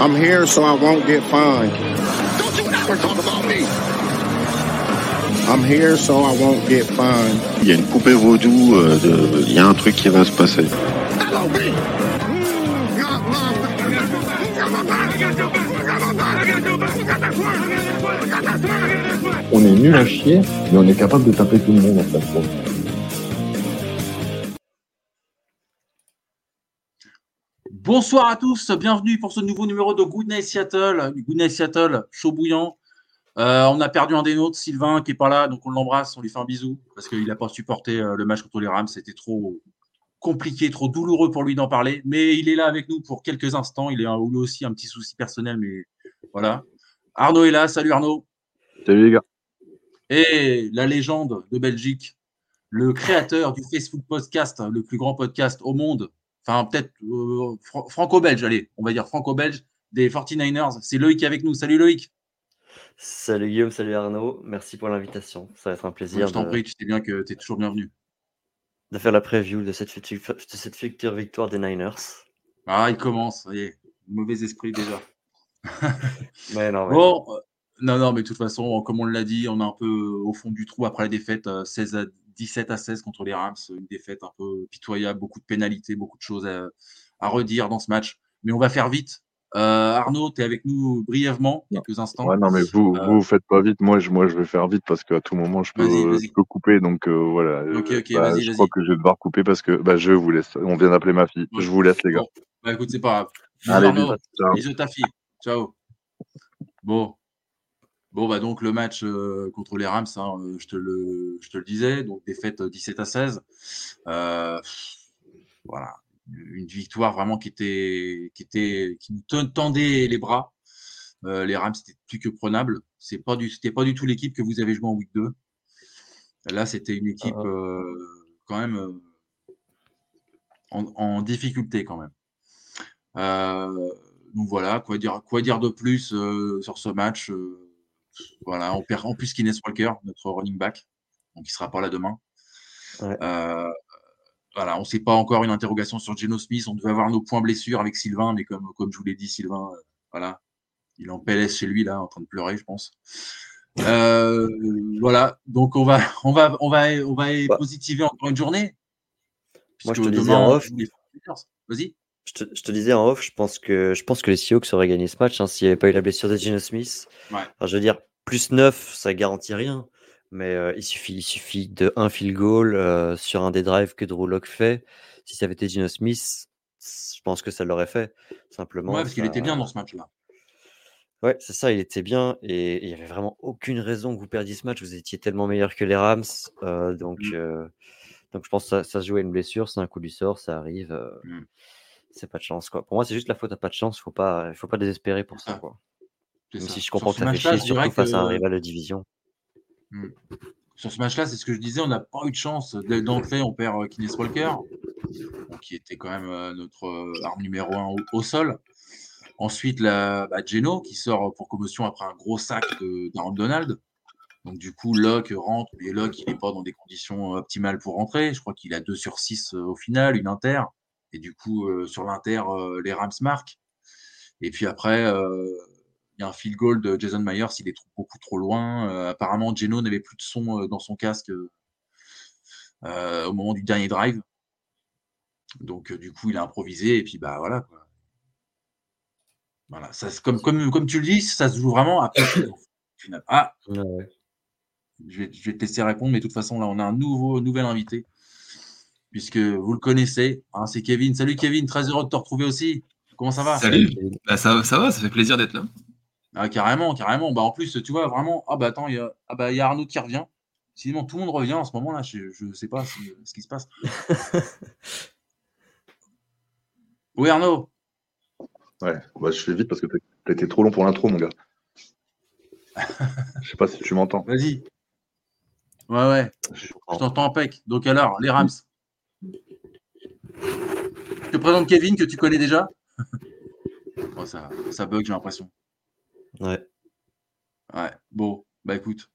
I'm here so I won't get fined. Don't you ever talk about me. I'm here so I won't get fined. Il y a une poupée vaudou, euh, de- il y a un truc qui va se passer. On est nul à chier, mais on est capable de taper tout le monde en fait. Bonsoir à tous, bienvenue pour ce nouveau numéro de Good Night Seattle. Good Night Seattle, chaud bouillant. Euh, on a perdu un des nôtres, Sylvain, qui est pas là, donc on l'embrasse, on lui fait un bisou parce qu'il n'a pas supporté euh, le match contre les Rams. C'était trop compliqué, trop douloureux pour lui d'en parler. Mais il est là avec nous pour quelques instants. Il a eu aussi un petit souci personnel, mais voilà. Arnaud est là. Salut Arnaud. Salut les gars. Et la légende de Belgique, le créateur du Facebook Podcast, le plus grand podcast au monde, enfin peut-être euh, fran- franco-belge, allez, on va dire franco-belge, des 49ers. C'est Loïc avec nous. Salut Loïc. Salut Guillaume, salut Arnaud, merci pour l'invitation. Ça va être un plaisir je t'en de, prie, tu sais bien que tu es toujours bienvenu. de faire la preview de cette, future, de cette future victoire des Niners. Ah, il commence, ça y est, mauvais esprit déjà. Mais non, mais Bon, euh, non, non, mais de toute façon, comme on l'a dit, on est un peu au fond du trou après la défaite euh, 16 à 17 à 16 contre les Rams. Une défaite un peu pitoyable, beaucoup de pénalités, beaucoup de choses à, à redire dans ce match. Mais on va faire vite. Euh, Arnaud, tu es avec nous brièvement, quelques instants. Ouais, non, mais vous, Euh, vous faites pas vite. Moi, je, moi, je vais faire vite parce qu'à tout moment, je peux, Vas-y, vas-y. je peux couper. Donc, euh, voilà. Ok, Euh, ok, bah, vas-y, je crois que je vais devoir couper parce que bah, je vous laisse. On vient d'appeler ma fille. Ouais. Je vous laisse, les gars. Bon, bah écoute, c'est pas grave. Allez, Arnaud. Bisous ta fille. Ciao. Bon. Bon, bah donc le match euh, contre les Rams, hein, euh, je, te le, je te le disais, donc défaite euh, 17 à 16. Euh, voilà. Une victoire vraiment qui était qui était qui nous ten- tendait les bras. Euh, les Rams c'était plus que prenable. C'est pas du c'était pas du tout l'équipe que vous avez joué en week 2. Là, c'était une équipe Ah. euh, quand même euh, en, en difficulté quand même. Euh, donc voilà, quoi dire, quoi dire de plus euh, sur ce match euh, Voilà, on perd en plus Kines Walker, notre running back, donc il sera pas là demain. Ouais. Euh, voilà, on ne sait pas encore une interrogation sur Geno Smith. On devait avoir nos points blessures avec Sylvain, mais comme, comme je vous l'ai dit, Sylvain, euh, voilà, il est en PLS chez lui là, en train de pleurer, je pense. Euh, voilà, donc on va, on va, on va, on va positiver encore une journée. Moi, je te disais en off. les 49ers. Vas-y. je, te, je te disais en off, je pense que, je pense que les Seahawks auraient gagné ce match hein, s'il n'y avait pas eu la blessure de Geno Smith. Ouais. Enfin, je veux dire, plus 9, ça garantit rien. Mais euh, il, suffit, il suffit de un field goal euh, sur un des drives que Drew Lock fait. Si ça avait été Geno Smith, je pense que ça l'aurait fait. Simplement. Ouais, parce qu'il était bien dans ce match-là. Ouais, c'est ça, il était bien et il y avait vraiment aucune raison que vous perdiez ce match. Vous étiez tellement meilleur que les Rams. euh, donc, Mm. euh, donc, je pense que ça, ça se jouait à une blessure. C'est un coup du sort, ça arrive. euh, Mm. C'est pas de chance. Quoi. Pour moi, c'est juste la faute à pas de chance. Faut pas, faut pas désespérer pour ça. ça. Quoi. C'est Même ça. si je Sur comprends ce que ça fait chier, surtout face à un que- rival de division. Sur ce match-là, c'est ce que je disais, on n'a pas eu de chance. Dès- D'entrée, on perd euh, Kines Walker, qui était quand même euh, notre euh, arme numéro un au, au sol. Ensuite, la, bah, Geno, qui sort pour commotion après un gros sac d'Aaron Donald. Donc, du coup, Locke rentre, mais Locke, il n'est pas dans des conditions optimales pour rentrer. Je crois qu'il a 2 sur 6 au final, une inter. Et du coup, euh, sur l'inter, euh, les Rams marquent. Et puis après, euh, il y a un field goal de Jason Myers, il est trop- beaucoup trop loin. Euh, apparemment, Geno n'avait plus de son euh, dans son casque euh, au moment du dernier drive. Donc, euh, du coup, il a improvisé et puis bah voilà. quoi. Voilà, ça, comme, comme, comme tu le dis, ça se joue vraiment final. Ah, ouais. je vais, je vais te laisser répondre, mais de toute façon, là, on a un nouveau, nouvel invité, puisque vous le connaissez, hein, c'est Kevin. Salut Kevin, très heureux de te retrouver aussi. Comment ça va? Salut. Bah, ça, ça va, ça fait plaisir d'être là. Ah, carrément, carrément. Bah, en plus, tu vois, vraiment, ah bah attends, il y a, ah bah, il y a Arnaud qui revient. Sinon, tout le monde revient en ce moment-là. Je ne sais pas ce, ce qui se passe. oui, Arnaud. Ouais, bah, je fais vite parce que t'as t'as été trop long pour l'intro, mon gars. Je sais pas si tu m'entends. Vas-y. Ouais, ouais. Je t'entends impec. Donc alors, les Rams. Je te présente Kevin que tu connais déjà. Oh, ça, ça bug, j'ai l'impression. Ouais. Ouais. Bon, bah écoute.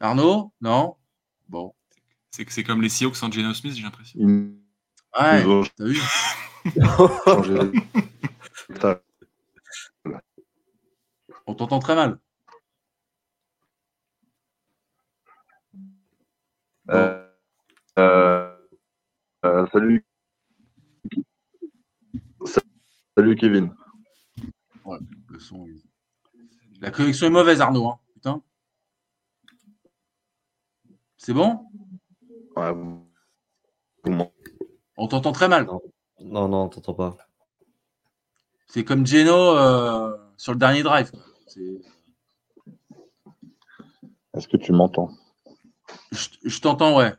Arnaud Non? Bon. C'est c'est comme les Seahawks sans Geno Smith, j'ai l'impression. Ouais, t'as vu? On t'entend très mal. euh, euh, euh, salut. Salut Kevin. Ouais, le son. La connexion est mauvaise, Arnaud. hein. Putain. C'est bon? Ouais, On t'entend très mal. Non, non, t'entends pas. C'est comme Geno euh, sur le dernier drive. Est-ce que tu m'entends? Je, je t'entends, ouais.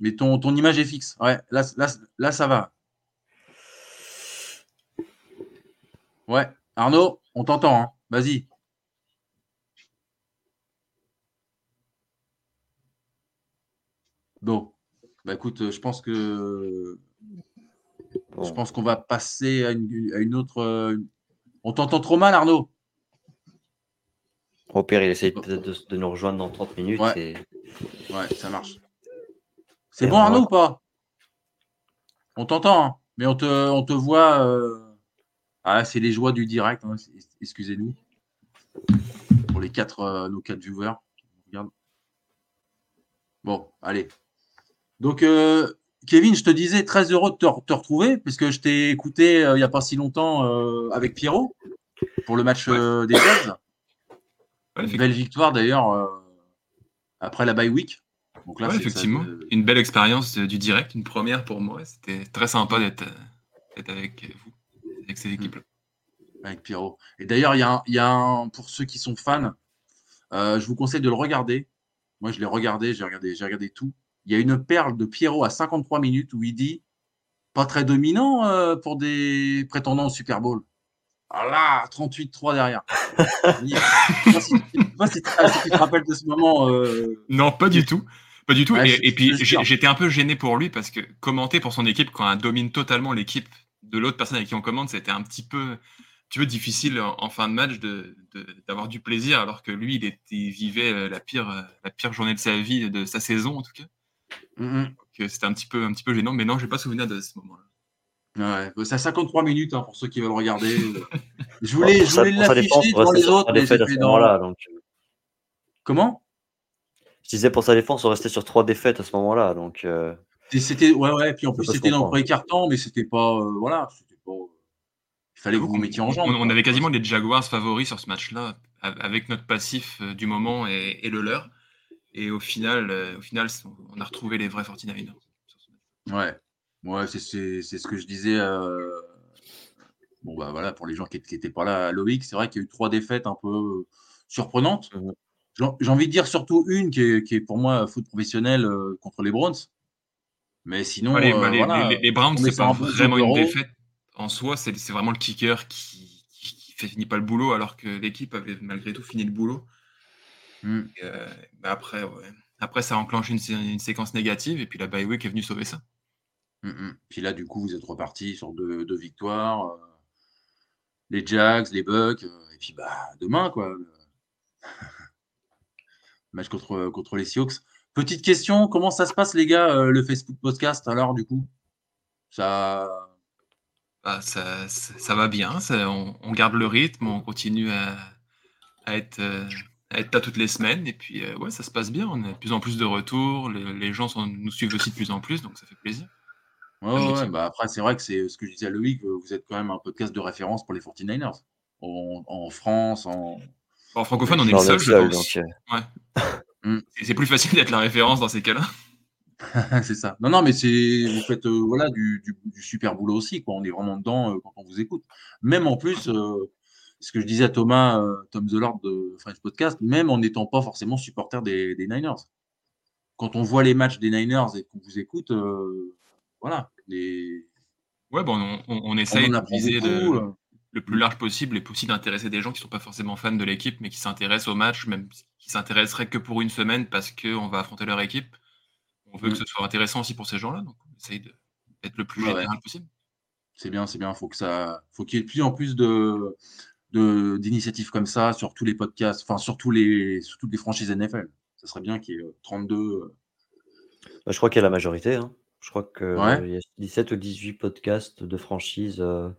Mais ton, ton image est fixe. Ouais, là, là, là, ça va. Ouais. Arnaud, on t'entend. hein. Vas-y. Bon. Bah écoute, euh, je pense que je pense qu'on va passer à une, à une autre. euh, On t'entend trop mal, Arnaud. Au pire, il essaye peut-être de, de nous rejoindre dans 30 minutes. Ouais. Et... Ouais, ça marche. C'est bon, on Arnaud, ou pas? On t'entend, hein, mais on te, on te voit. euh, Ah, c'est les joies du direct. hein, Excusez-nous. Pour les quatre, euh, nos quatre viewers. Regarde. Bon, allez. Donc, euh, Kevin, je te disais très heureux de te, re- te retrouver, puisque je t'ai écouté euh, il n'y a pas si longtemps avec Pierrot pour le match des Jazz. Ouais, Une belle victoire d'ailleurs après la bye week. Donc là, Ouais, c'est- ça- effectivement. Une belle expérience du direct, une première pour moi. C'était très sympa d'être avec vous, avec ces équipes-là. avec Pierrot. Et d'ailleurs, il y a, un, il y a un- pour ceux qui sont fans, euh, je vous conseille de le regarder. Moi, je l'ai regardé, j'ai regardé, j'ai regardé tout. Il y a une perle de Pierrot à 53 minutes où il dit pas très dominant euh, pour des prétendants au Super Bowl. Ah là, 38-3 derrière. Je sais pas si- tu te rappelles de ce moment. euh, Non, pas du tout. Pas du tout. Ouais, et, et puis, j'étais un peu gêné pour lui parce que commenter pour son équipe quand elle domine totalement l'équipe de l'autre personne avec qui on commande, c'était un petit peu, petit peu difficile en, en fin de match de- de- d'avoir du plaisir alors que lui, il, était, il vivait euh, la pire, euh, la pire journée de sa vie, de sa saison en tout cas. euh, C'était un petit peu, un petit peu gênant, mais non, j'ai pas souvenir de ce moment-là. Ouais, c'est à 53 minutes hein, pour ceux qui veulent regarder. Je voulais, je voulais l'afficher devant les autres, mais j'ai dans- moment-là. Donc... Comment? Je disais pour sa défense, on restait sur trois défaites à ce moment-là. Donc, euh, C'était ouais ouais puis en plus c'était dans le premier carton mais c'était pas euh, voilà c'était pas il fallait que vous vous mettiez en on, jambe. on avait quasiment les Jaguars favoris sur ce match-là, av- avec notre passif euh, du moment et, et le leur. Et au final, euh, au final, on a retrouvé les vrais 49ers. sur ce match. Ouais ouais c'est c'est c'est ce que je disais euh, bon bah voilà pour les gens qui n'étaient pas là à Loïc c'est vrai qu'il y a eu trois défaites un peu euh, surprenantes. J'ai j'ai envie de dire surtout une qui est, qui est pour moi foot professionnel euh, contre les Browns. Mais sinon euh, bah, les- voilà, les- les Browns, c'est pas vraiment une défaite en soi, c'est c'est vraiment le kicker qui, qui, qui fait, finit pas le boulot, alors que l'équipe avait malgré tout fini le boulot. Hmm. Et, euh, bah après, ouais. après, ça a enclenché une, une séquence négative, et puis la bye week est venue sauver ça. Mm, mm. Puis là, du coup, vous êtes reparti sur deux, deux victoires. euh, les Jags, les Bucks. euh, et puis, bah, demain, quoi. le Match contre, contre les Seahawks. Petite question, comment ça se passe, les gars, euh, le Facebook Podcast, alors, du coup? Ça. Bah, ça, ça, ça va bien, ça- on, on garde le rythme, on continue à, à être, euh, à être là toutes les semaines, et puis euh, ouais, ça se passe bien, on a de plus en plus de retours, les, les gens sont- nous suivent aussi de plus en plus, donc ça fait plaisir. Ouais, ouais, bah, après, c'est vrai que c'est ce que je disais à Loïc, vous êtes quand même un podcast de référence pour les 49ers. En, en France, en. En francophone, on est le seul, je pense. donc, euh, Mm. C'est plus facile d'être la référence dans ces cas-là. c'est ça. Non, non, mais c'est vous faites euh, voilà du, du- du super boulot aussi. Quoi. On est vraiment dedans euh, quand on vous écoute. Même en plus, euh, ce que je disais à Thomas, Tom The Lord de French Podcast, même en n'étant pas forcément supporter des, des Niners. Quand on voit les matchs des Niners et qu'on vous écoute, voilà. Les... Ouais, bon, on, on, on essaye de viser le. Le plus large possible et aussi d'intéresser des gens qui ne sont pas forcément fans de l'équipe, mais qui s'intéressent au match, même qui s'intéresseraient que pour une semaine parce qu'on va affronter leur équipe. On veut Mm. que ce soit intéressant aussi pour ces gens-là, donc on essaye d'être le plus Ouais, ouais. général possible. C'est bien, c'est bien. Faut que ça, faut qu'il y ait de plus en plus de de- d'initiatives comme ça sur tous les podcasts, enfin sur tous les sur toutes les franchises NFL. Ça serait bien qu'il y ait euh, 32. euh, Bah, je crois qu'il y a la majorité. hein. Je crois qu'il Ouais. y a 17 ou 18 podcasts de franchise euh,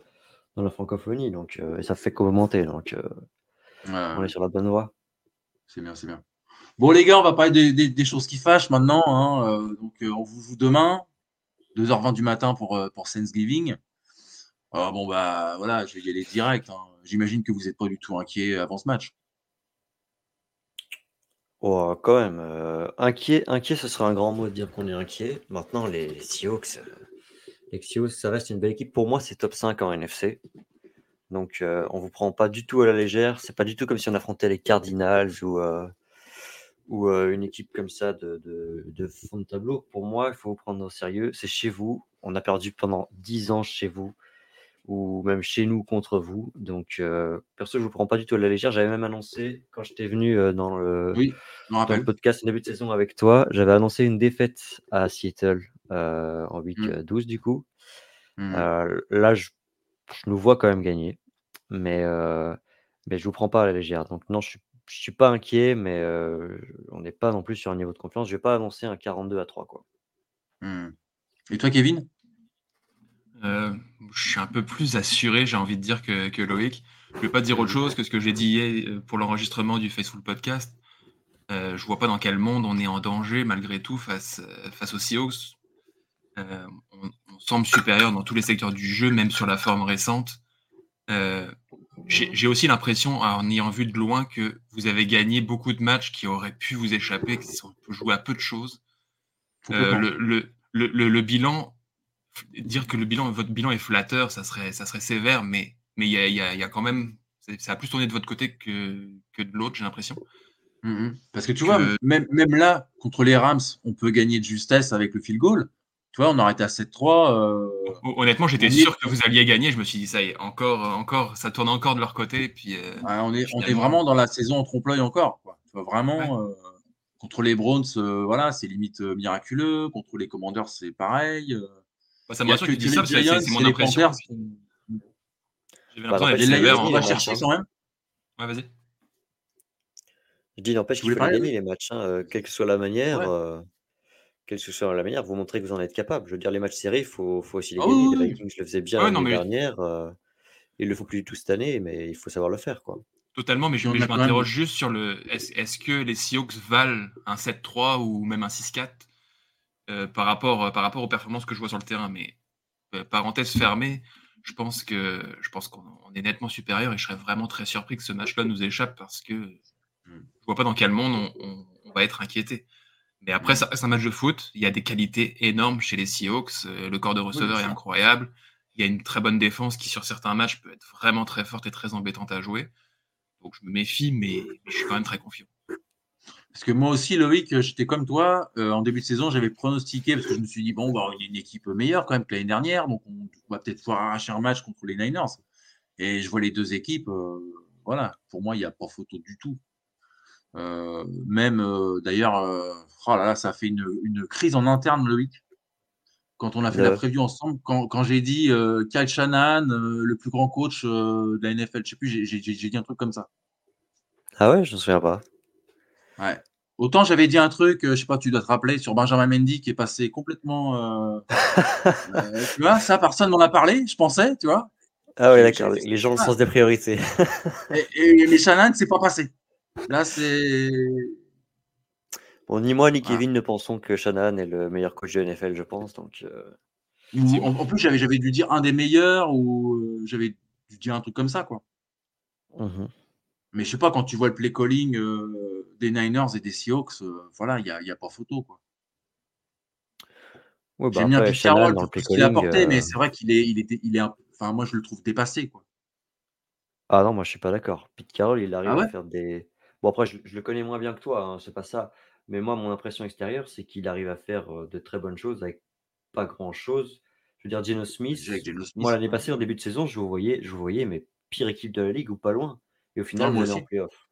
dans la francophonie. Donc, euh, et ça fait qu'augmenter. Donc, euh, on est sur la bonne voie. c'est bien, c'est bien. Bon les gars, on va parler des, des- des choses qui fâchent maintenant. hein. Euh, donc on vous joue demain, 2h20 du matin pour pour Thanksgiving. Ah, bon bah voilà, je vais y aller direct. hein. J'imagine que vous n'êtes pas du tout inquiet avant ce match. Oh, quand même. euh, inquiet, inquiet, ce serait un grand mot de dire qu'on est inquiet. Maintenant, les Seahawks, euh, Seahawks, ça reste une belle équipe. Pour moi, c'est top 5 en NFC. Donc, euh, on vous prend pas du tout à la légère. C'est pas du tout comme si on affrontait les Cardinals ou, euh, ou euh, une équipe comme ça de, de, de fond de tableau. Pour moi, il faut vous prendre au sérieux. C'est chez vous. On a perdu pendant 10 ans chez vous ou même chez nous contre vous. Donc, perso, je vous prends pas du tout à la légère. J'avais même annoncé quand j'étais venu dans le, Oui, dans podcast en début de saison avec toi, j'avais annoncé une défaite à Seattle en week Mm. euh, 12 du coup. Mhm. Euh, là, je, je nous vois quand même gagner, mais, euh, mais je vous prends pas à la légère. Donc non, je suis, je suis pas inquiet, mais euh, on n'est pas non plus sur un niveau de confiance. Je vais pas annoncer un 42 à 3 quoi. Mhm. Et toi, Kevin? Euh, je suis un peu plus assuré, j'ai envie de dire, que, que Loïc. Je ne vais pas dire autre chose que ce que j'ai dit hier euh, pour l'enregistrement du Faceful Podcast. Euh, je vois pas dans quel monde on est en danger malgré tout face, euh, face aux Seahawks. Euh, on, on semble supérieur dans tous les secteurs du jeu, même sur la forme récente. Euh, j'ai aussi l'impression, en ayant vu de loin, que vous avez gagné beaucoup de matchs qui auraient pu vous échapper, qui sont joués à peu de choses. Euh, le, le, le, le- le bilan, dire que le bilan, votre bilan est flatteur, ça serait, ça serait sévère, mais mais il y a, il y, a, y a quand même, ça a plus tourné de votre côté que, que de l'autre, j'ai l'impression. Mhm. Parce que tu Que- vois, même, même là, contre les Rams, on peut gagner de justesse avec le field goal. Tu vois, on aurait été à 7-3. euh, Hon- Honnêtement, j'étais sûr que vous alliez gagner. Je me suis dit, ça y est, encore, encore, ça tourne encore de leur côté. Puis, euh, ouais, on, est, on est finalement- vraiment dans la saison en trompe-l'œil encore. Quoi. Tu vois, vraiment, euh, contre les Browns, euh, voilà, c'est limite euh, miraculeux. Contre les Commanders, c'est pareil. euh. Bah, ça me rassure que tu dis ça, parce que les c'est mon impression. J'avais Bah, l'impression d'être sévère on va chercher quand même. Ouais, vas-y. Je dis, n'empêche qu'il voulais faut les gagner les matchs, hein, euh, quelle que soit la manière. Ouais. euh, quelle que soit la manière, vous montrez que vous en êtes capable. Je veux dire, les matchs serrés, il faut, faut aussi les Ah gagner. oui, Les. Vikings le faisaient bien Ouais, non, l'année mais- dernière. euh, ils le font plus du tout cette année, mais il faut savoir le faire. quoi. Totalement, mais je, je m'interroge juste sur le. Est-ce est-ce que les Seahawks valent un 7-3 ou même un 6-4 euh, par, rapport, par rapport aux performances que je vois sur le terrain? Mais euh, parenthèse fermée, je pense que je pense qu'on on est nettement supérieur et je serais vraiment très surpris que ce match-là nous échappe parce que je vois pas dans quel monde on, on- on va être inquiété. Mais après, ça reste un match de foot. Il y a des qualités énormes chez les Seahawks. Euh, Le corps de receveur est incroyable. Il y a une très bonne défense qui, sur certains matchs, peut être vraiment très forte et très embêtante à jouer. Donc je me méfie, mais, mais je suis quand même très confiant. Parce que moi aussi, Loïc, j'étais comme toi. euh, en début de saison, j'avais pronostiqué parce que je me suis dit, bon, bah, il y a une équipe meilleure quand même que l'année dernière. Donc, on va peut-être pouvoir arracher un match contre les Niners. Et je vois les deux équipes. euh, voilà, pour moi, il n'y a pas photo du tout. Euh, même euh, d'ailleurs, euh, oh là là, ça a fait une, une crise en interne, Loïc. Quand on a fait la preview ensemble, quand, quand j'ai dit euh, Kyle euh, le plus grand coach euh, de la NFL, je sais plus, j'ai- dit un truc comme ça. Ah ouais, je ne me souviens pas. Ouais. Autant j'avais dit un truc, je sais pas, tu dois te rappeler, sur Benjamin Mendy qui est passé complètement. tu vois, ça, personne m'en a parlé, je pensais, tu vois. Ah ouais, d'accord. Les gens ont le sens des priorités. Et, et, mais Shannon, c'est pas passé. Là, c'est. Bon, ni moi ni Voilà. Kevin ne pensons que Shanahan est le meilleur coach de NFL, je pense. Donc, euh, ou- En, en plus, j'avais j'avais dû dire un des meilleurs ou euh, j'avais dû dire un truc comme ça, quoi. mhm. Mais je sais pas, quand tu vois le play calling euh, des Niners et des Seahawks, voilà, il n'y a, y a pas photo, quoi. Ouais, bah J'aime bien Pete Carroll pour ce qu'il a apporté, mais c'est vrai qu'il est, il était, il est, enfin, moi, je le trouve dépassé, quoi. Ah non, moi je suis pas d'accord. Pete Carroll, il arrive Ah à faire des bon après je je le connais moins bien que toi, hein, c'est pas ça. Mais moi, mon impression extérieure, c'est qu'il arrive à faire, de très bonnes choses avec pas grand-chose. Je veux dire Geno Smith, moi l'année passée en début de saison, je vous voyais je vous voyais mais pire équipe de la ligue ou pas loin et au final vous allez en playoff.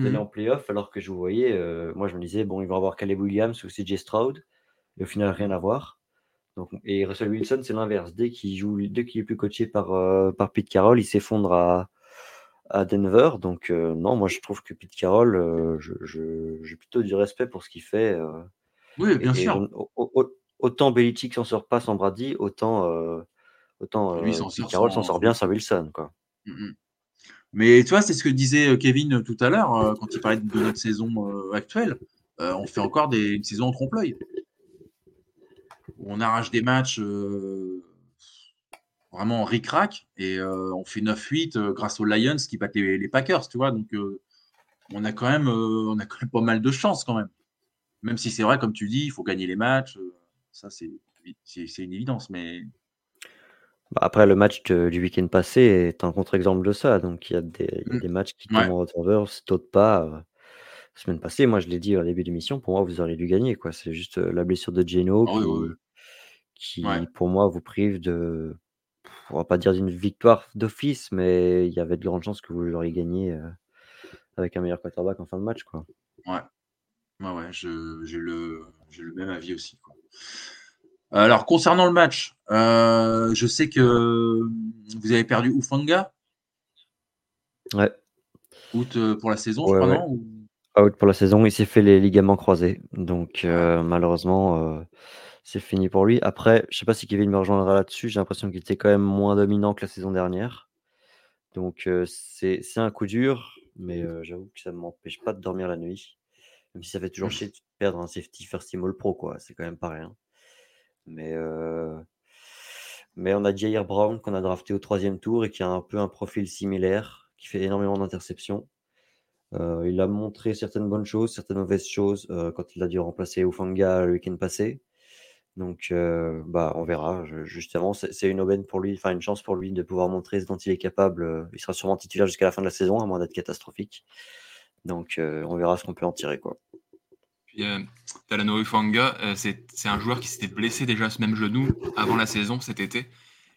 Vous Mmh allez mh. en playoff alors que je vous voyais, moi je me disais: «Bon, ils vont avoir Caleb Williams ou CJ Stroud» et au final rien Mmh. à voir. Donc et Russell Wilson, c'est l'inverse. Dès qu'il joue dès qu'il est plus coaché par, par Pete Carroll, il s'effondre à à Denver. Donc non, moi je trouve que Pete Carroll, je je j'ai plutôt du respect pour ce qu'il fait, Oui, bien et sûr. au au autant Belichick s'en sort pas sans Brady, autant, autant, Lui Pete sort Carroll s'en sort bien sans Wilson. Quoi. Mmh mh. Mais tu vois, c'est ce que disait, Kevin, tout à l'heure, heu, quand il parlait de notre saison, actuelle. On fait encore des une saison en trompe-l'œil. On arrache des matchs, vraiment ric-rac et heu, on fait 9-8, heu, grâce aux Lions qui battent les les Packers, tu vois? Donc heu, on a quand même, on a quand même pas mal de chance quand même. Même si c'est vrai, comme tu dis, il faut gagner les matchs, ça c'est une évidence, mais Bah, après le match de du week-end passé est un contre-exemple de ça. Donc il y a des y a mmh, des matchs qui tombent ouais, en votre faveur, d'autres pas, semaine passée, moi je l'ai dit au début d'émission, pour moi vous auriez dû gagner, quoi. C'est juste, la blessure de Geno ah oui, oui, oui, qui ouais, qui pour moi vous prive de on va pas dire d'une victoire d'office, mais il y avait de grandes chances que vous l'auriez gagné, heu, avec un meilleur quarterback en fin de match, quoi. ouais, ouais, ouais, je j'ai le le même avis aussi, quoi. Alors concernant le match, heu, je sais que, vous avez perdu Hufanga, Ouais, out, heu, pour la saison, je ouais, crois, ouais. non? Ou? Out pour la saison, il s'est fait les ligaments croisés, donc malheureusement, heu, c'est fini pour lui. Après, je sais pas si Kevin me rejoindra là-dessus, j'ai l'impression qu'il était quand même moins dominant que la saison dernière. Donc heu, c'est un coup dur, mais heu, j'avoue que ça ne m'empêche pas de dormir la nuit. Même si ça fait toujours mmh, chier de perdre un safety first team all pro, quoi, c'est quand même pas rien. Mais heu, mais on a Jair Brown qu'on a drafté au troisième tour et qui a un peu un profil similaire, qui fait énormément d'interceptions. Il a montré certaines bonnes choses, certaines mauvaises choses, quand il a dû remplacer Hufanga le week-end passé. Donc heu, bah, on verra. Justement, c'est une aubaine pour lui, enfin une chance pour lui de pouvoir montrer ce dont il est capable, heu, il sera sûrement titulaire jusqu'à la fin de la saison, à moins d'être catastrophique. Donc heu, on verra ce qu'on peut en tirer, quoi. Puis, Hufanga, heu, c'est un joueur qui s'était blessé déjà ce même genou avant la saison cet été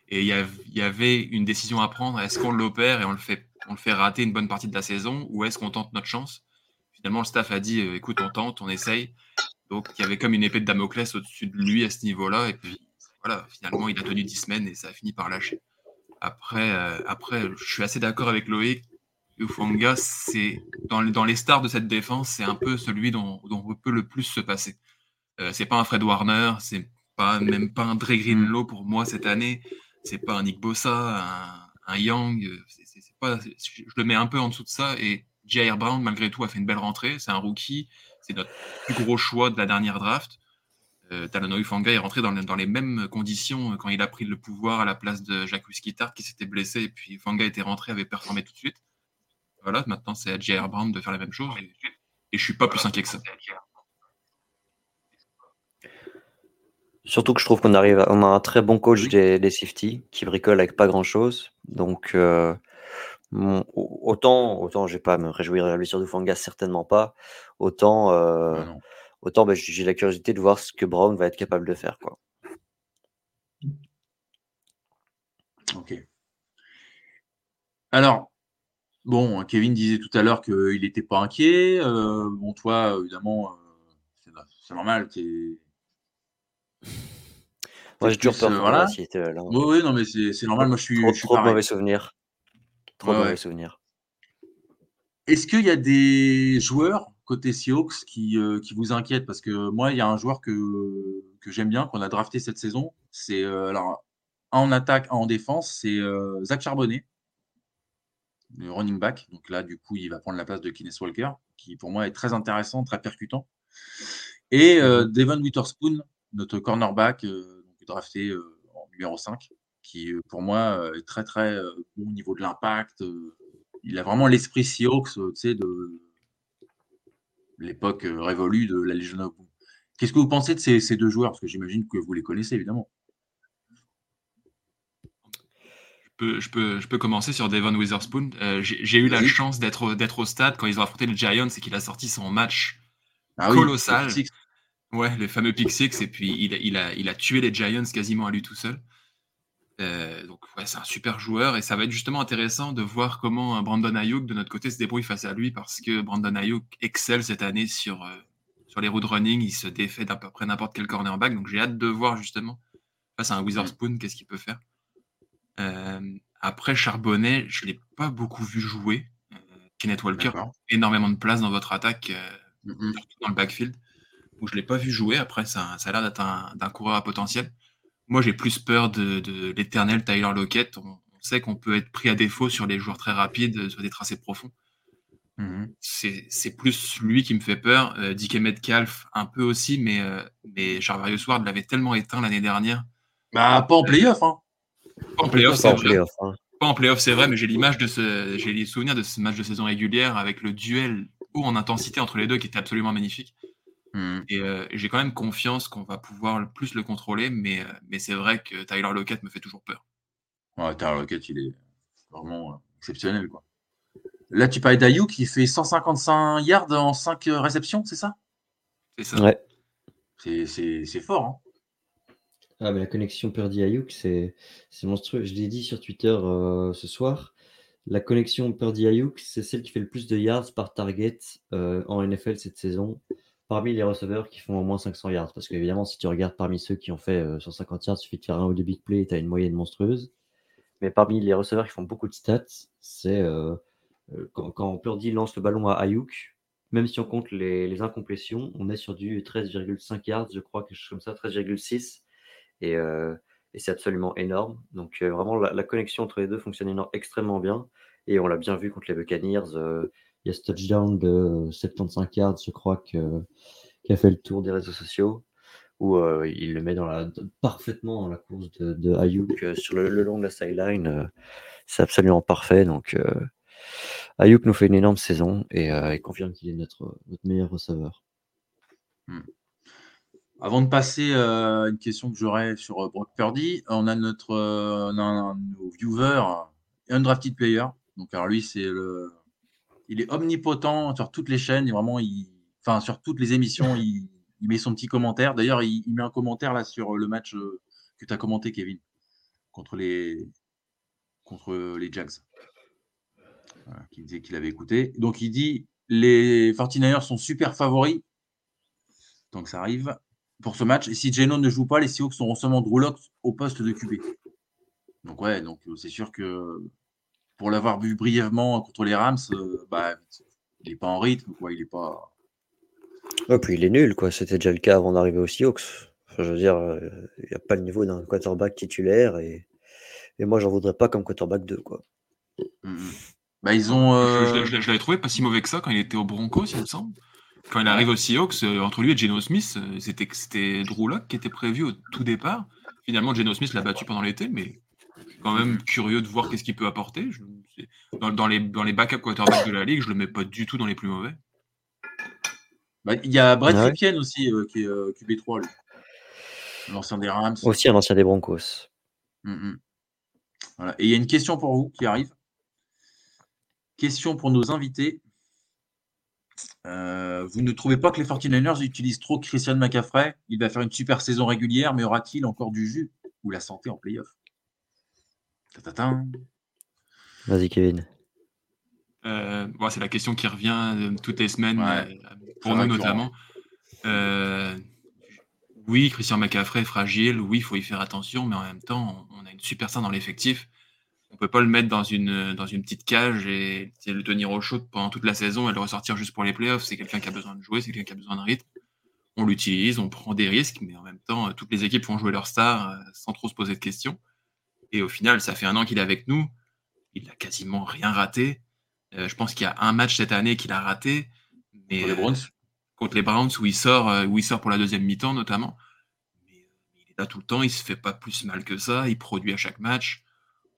et il y avait une décision à prendre. Est-ce qu'on l'opère et on le fait rater une bonne partie de la saison ou est-ce qu'on tente notre chance? Finalement, le staff a dit, «Écoute, on tente, on essaye». Donc il y avait comme une épée de Damoclès au-dessus de lui à ce niveau-là et puis voilà, finalement, il a tenu 10 semaines et ça a fini par lâcher. Après, heu, après, je suis assez d'accord avec Loïc. Hufanga, c'est dans dans les stars de cette défense, c'est un peu celui dont on peut le plus se passer. Heu, c'est pas un Fred Warner, c'est pas même pas un Dre Greenlow pour moi cette année. C'est pas un Nick Bossa, un un c'est je le mets un peu en dessous de ça et Jair Brown malgré tout a fait une belle rentrée. C'est un rookie, c'est notre plus gros choix de la dernière draft. Heu, Talanoa Hufanga est rentré dans le dans les mêmes conditions, heu, quand il a pris le pouvoir à la place de Jacques Wisquitard qui s'était blessé et puis Hufanga était rentré, avait performé tout de suite. Voilà, maintenant c'est à Jair Brown de faire la même chose et et je suis pas plus inquiet que ça. Surtout que je trouve qu'on arrive à on a un très bon coach oui, des des safeties qui bricole avec pas grand-chose. Donc heu, mon autant autant je vais pas me réjouir de la blessure d'Hufanga, certainement pas. Autant, heu, non, autant, bah, j'ai la curiosité de voir ce que Brown va être capable de faire, quoi. OK. Alors, bon, Kevin disait tout à l'heure qu'il était pas inquiet, heu, bon toi, évidemment, heu, c'est no c'est normal, Moi, j'ai toujours peur voilà. Hein. Oui, oui, non, mais c'est normal, moi je suis trop je suis trop de pareil. mauvais souvenirs, trop Ouais, de mauvais ouais. souvenirs. Est-ce qu'il y a des joueurs côté Seahawks qui, heu, qui vous inquiètent? Parce que moi, il y a un joueur que que j'aime bien, qu'on a drafté cette saison, c'est, heu, alors un en attaque, un en défense, c'est, heu, Zach Charbonnet, le running back. Donc là, du coup, il va prendre la place de Kenneth Walker, qui pour moi est très intéressant, très percutant. Et Mmh heu, mh. Devon Witherspoon, notre cornerback, donc drafté, en numéro 5, qui, heu, pour moi, heu, est très, très, heu, bon au niveau de l'impact, il a vraiment l'esprit Seahawks, tu sais, de l'époque, révolue de la Legion of Boom. Qu'est-ce que vous pensez de ces ces 2 joueurs? Parce que j'imagine que vous les connaissez évidemment? peux, je, peux, je peux commencer sur Devon Witherspoon. Euh, J'ai eu la chance d'être au stade quand ils ont affronté les Giants et qu'il a sorti son match Ah oui, colossal. le. Ouais, les fameux pick six, et puis il, il, a, il a tué les Giants quasiment à lui tout seul. Euh, donc, ouais, c'est un super joueur, et ça va être justement intéressant de voir comment un Brandon Ayuk de notre côté se débrouille face à lui, parce que Brandon Ayuk excelle cette année sur, euh, sur les routes running, il se défait d'à peu près n'importe quel cornerback, donc j'ai hâte de voir justement face à un Witherspoon qu'est-ce qu'il peut faire. Euh, après, Charbonnet, je ne l'ai pas beaucoup vu jouer. Euh, Kenneth Walker, énormément de place dans votre attaque. euh, Mhm. surtout dans le backfield, où je ne l'ai pas vu jouer. Après, ça, ça a l'air d'être un, d'un coureur à potentiel. Moi, j'ai plus peur de, de l'éternel Tyler Lockett. On, on sait qu'on peut être pris à défaut sur les joueurs très rapides, euh, sur des tracés profonds. Mhm. C'est, c'est plus lui qui me fait peur. Euh, DK Metcalf, un peu aussi, mais, euh, mais Charvarius Ward l'avait tellement éteint l'année dernière. Bah, pas en playoff, hein. Pas en playoff, Pas c'est en vrai. playoff, hein. Pas en playoff, c'est vrai, mais j'ai l'image de ce, j'ai les souvenirs de ce match de saison régulière avec le duel haut en intensité entre les deux qui était absolument magnifique. Mhm. Et euh, j'ai quand même confiance qu'on va pouvoir le- plus le contrôler, mais, euh, mais c'est vrai que Tyler Lockett me fait toujours peur. Ouais, Tyler Lockett, il est vraiment euh, exceptionnel, quoi. Là, tu parlais d'Ayuk qui fait 155 yards en 5 réceptions, c'est ça? C'est ça. Ouais. C'est- C'est c'est fort, hein. Ah, mais la connexion Purdy Ayuk, c'est c'est monstrueux. Je l'ai dit sur Twitter euh, ce soir. La connexion Purdy Ayuk, c'est celle qui fait le plus de yards par target euh, en NFL cette saison, parmi les receveurs qui font au moins 500 yards. Parce qu'évidemment, si tu regardes parmi ceux qui ont fait euh, 150 yards, il suffit de faire un ou deux big plays, tu as une moyenne monstrueuse. Mais parmi les receveurs qui font beaucoup de stats, c'est euh, euh, quand, quand Purdy lance le ballon à Ayuk, même si on compte les, incomplétions, on est sur du 13,5 yards, je crois, quelque chose comme ça, 13,6. Et, euh, et c'est absolument énorme. Donc euh, vraiment, la, connexion entre les deux fonctionne extrêmement bien. Et on l'a bien vu contre les Buccaneers. Il y a ce touchdown de euh, 75 yards, je crois, que, qui a fait le tour des réseaux sociaux, où euh, il le met dans la, parfaitement dans la course de, Ayuk euh, sur le, long de la sideline. euh, c'est absolument parfait. Donc Ayuk nous fait une énorme saison et, confirme qu'il est notre, notre meilleur receveur. Avant de passer à une question que j'aurais sur Brock Purdy, on a notre on a un nos viewers, undrafted player. Donc alors lui, c'est le, il est omnipotent sur toutes les chaînes. Vraiment, il, enfin sur toutes les émissions, il, met son petit commentaire. D'ailleurs, il, met un commentaire là sur le match euh, que tu as commenté, Kevin, contre les contre Jags. Qui disait qu'il avait écouté. Donc il dit les 49ers sont super favoris. Donc ça arrive pour ce match. Et si Geno ne joue pas, les Seahawks auront seulement Drew au poste de QB. Donc ouais, donc euh, c'est sûr que pour l'avoir vu brièvement contre les Rams, euh, bah, il n'est pas en rythme, quoi. Il est pas. Ouais, puis il est nul, quoi. C'était déjà le cas avant d'arriver aux Seahawks. Enfin, je veux dire, euh, il n'y a pas le niveau d'un quarterback titulaire et, et moi, j'en voudrais pas comme quarterback 2, quoi. Mhm. Bah, ils ont. Je, euh, je- je l'avais trouvé pas si mauvais que ça quand il était au Broncos, il me semble. Quand il arrive aux Seahawks, euh, entre lui et Geno Smith, euh, c'était Drew Lock qui était prévu au tout départ. Finalement, Geno Smith l'a battu pendant l'été, mais quand même curieux de voir qu'est-ce qu'il peut apporter. Je- dans, dans les, dans les backup quarterbacks de la ligue, je le mets pas du tout dans les plus mauvais. bah, il y a Brett ouais. Ripien aussi, euh, qui est euh, QB3, lui. L'ancien des Rams. Aussi un ancien des Broncos. Mhm. Voilà. Et il y a une question pour vous qui arrive. Question pour nos invités. Euh, vous ne trouvez pas que les 49ers utilisent trop Christian McCaffrey? Il va faire une super saison régulière, mais aura-t-il encore du jus ou la santé en playoff? Vas-y, Kevin. Euh, bon, c'est la question qui revient euh, toutes les semaines, Ouais. euh, pour nous notamment. Euh, oui, Christian McCaffrey est fragile, oui, il faut y faire attention, mais en même temps, on, on a une superstar dans l'effectif. On peut pas le mettre dans une, dans une petite cage et, et le tenir au chaud pendant toute la saison et le ressortir juste pour les playoffs. C'est quelqu'un qui a besoin de jouer, c'est quelqu'un qui a besoin de rythme. On l'utilise, on prend des risques, mais en même temps, toutes les équipes font jouer leur star sans trop se poser de questions. Et au final, ça fait un an qu'il est avec nous. Il a quasiment rien raté. Euh, je pense qu'il y a un match cette année qu'il a raté. Mais, Pour les euh, Browns contre les Browns où il sort, euh, où il sort pour la deuxième mi-temps notamment. Mais euh, il est là tout le temps, il se fait pas plus mal que ça, il produit à chaque match.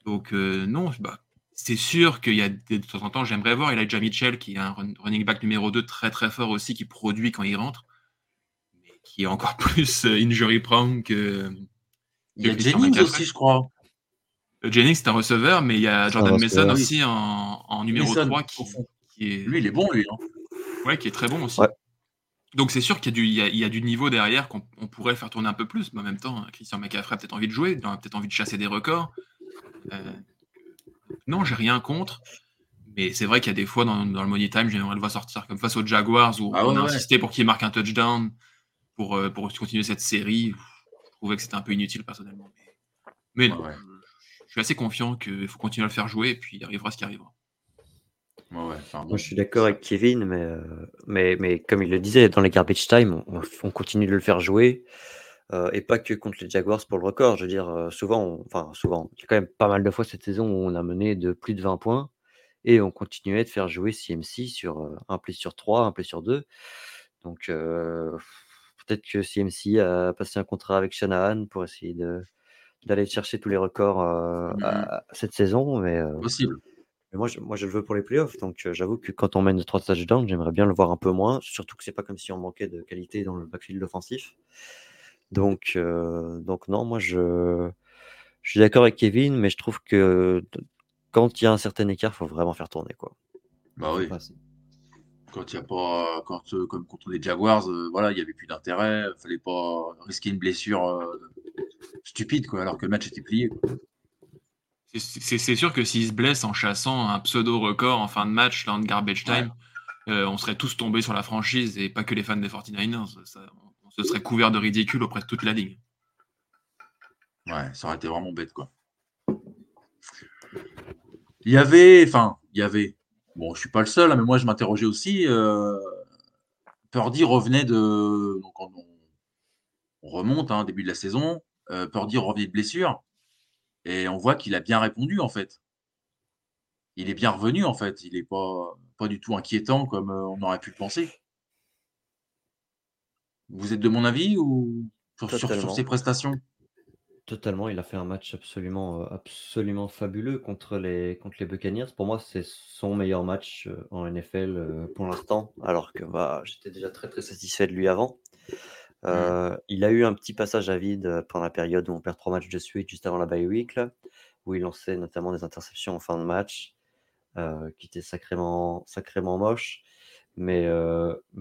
Donc euh, non, bah, c'est sûr qu'il y a de temps en temps, j'aimerais voir Elijah Mitchell qui est un run- running back numéro 2 très très fort aussi, qui produit quand il rentre, mais qui est encore plus euh, injury prone que. Il y a Jennings aussi, je crois. Jennings, c'est un receveur, mais il y a Jordan Mason receveur. aussi en, en numéro Mason, 3 qui, au fond. qui est, Lui, il est bon, lui. hein. ouais, qui est très bon aussi. Ouais. Donc c'est sûr qu'il y, a du- il y a- il y a du niveau derrière qu'on on pourrait faire tourner un peu plus. Mais en même temps, hein, Christian McCaffrey a peut-être envie de jouer, il a peut-être envie de chasser des records. Euh, non, j'ai rien contre. Mais c'est vrai qu'il y a des fois dans, dans le Money Time, j'aimerais le voir sortir comme face aux Jaguars où Ah on ouais, a ouais. insisté pour qu'il marque un touchdown pour, euh, pour continuer cette série. Je trouvais que c'était un peu inutile personnellement. Mais, mais non, Ouais, ouais. Je suis assez confiant qu'il faut continuer à le faire jouer et puis il arrivera ce qui arrivera. Ouais. Moi, je suis d'accord avec Kevin, mais, euh, mais, mais comme il le disait, dans les garbage time, on, on continue de le faire jouer. euh, et pas que contre les Jaguars pour le record. Je veux dire, euh, souvent, on- enfin, souvent, il y a quand même pas mal de fois cette saison où on a mené de plus de 20 points et on continuait de faire jouer CMC sur un play sur 3, un play sur 2. Donc, euh, peut-être que CMC a passé un contrat avec Shanahan pour essayer de d'aller chercher tous les records euh, à- cette saison, mais euh, Possible. mais moi, je, moi, je le veux pour les playoffs. Donc, euh, j'avoue que quand on mène de 3 touchdowns, j'aimerais bien le voir un peu moins. Surtout que c'est pas comme si on manquait de qualité dans le backfield offensif. Donc, donc non, moi, je, je suis d'accord avec Kevin, mais je trouve que quand il y a un certain écart, il faut vraiment faire tourner. Quoi. Bah oui. Pas. Quand il y a pas, quand, comme contre les Jaguars, euh, voilà, il y avait plus d'intérêt. Fallait pas risquer une blessure euh, stupide, quoi, alors que le match était plié. C'est- sûr que s'il se blesse en chassant un pseudo record en fin de match, là, en garbage time, euh, on serait tous tombés sur la franchise et pas que les fans des 49ers. Ça- on, on se serait couvert de ridicule auprès de toute la ligue. Ouais, ça aurait été vraiment bête, quoi. Il y avait, enfin, il y avait. Bon, je suis pas le seul, hein, mais moi je m'interrogeais aussi. Euh, Purdy revenait de, donc on, on remonte, hein, début de la saison. Euh, Purdy revenait de blessure et on voit qu'il a bien répondu en fait. Il est bien revenu en fait. Il est pas pas du tout inquiétant comme euh, on aurait pu le penser. Vous êtes de mon avis ou sur, sur- sur Totalement. ses prestations? Totalement, il a fait un match absolument, euh, absolument fabuleux contre les, contre les Buccaneers. Pour moi, c'est son meilleur match euh, en NFL pour l'instant. Alors que bah, j'étais déjà très très satisfait de lui avant. Euh, Il a eu un petit passage à vide pendant la période où on perd trois matchs de suite juste avant la bye week, où il lançait notamment des interceptions en fin de match, qui étaient sacrément, sacrément moches. Mais,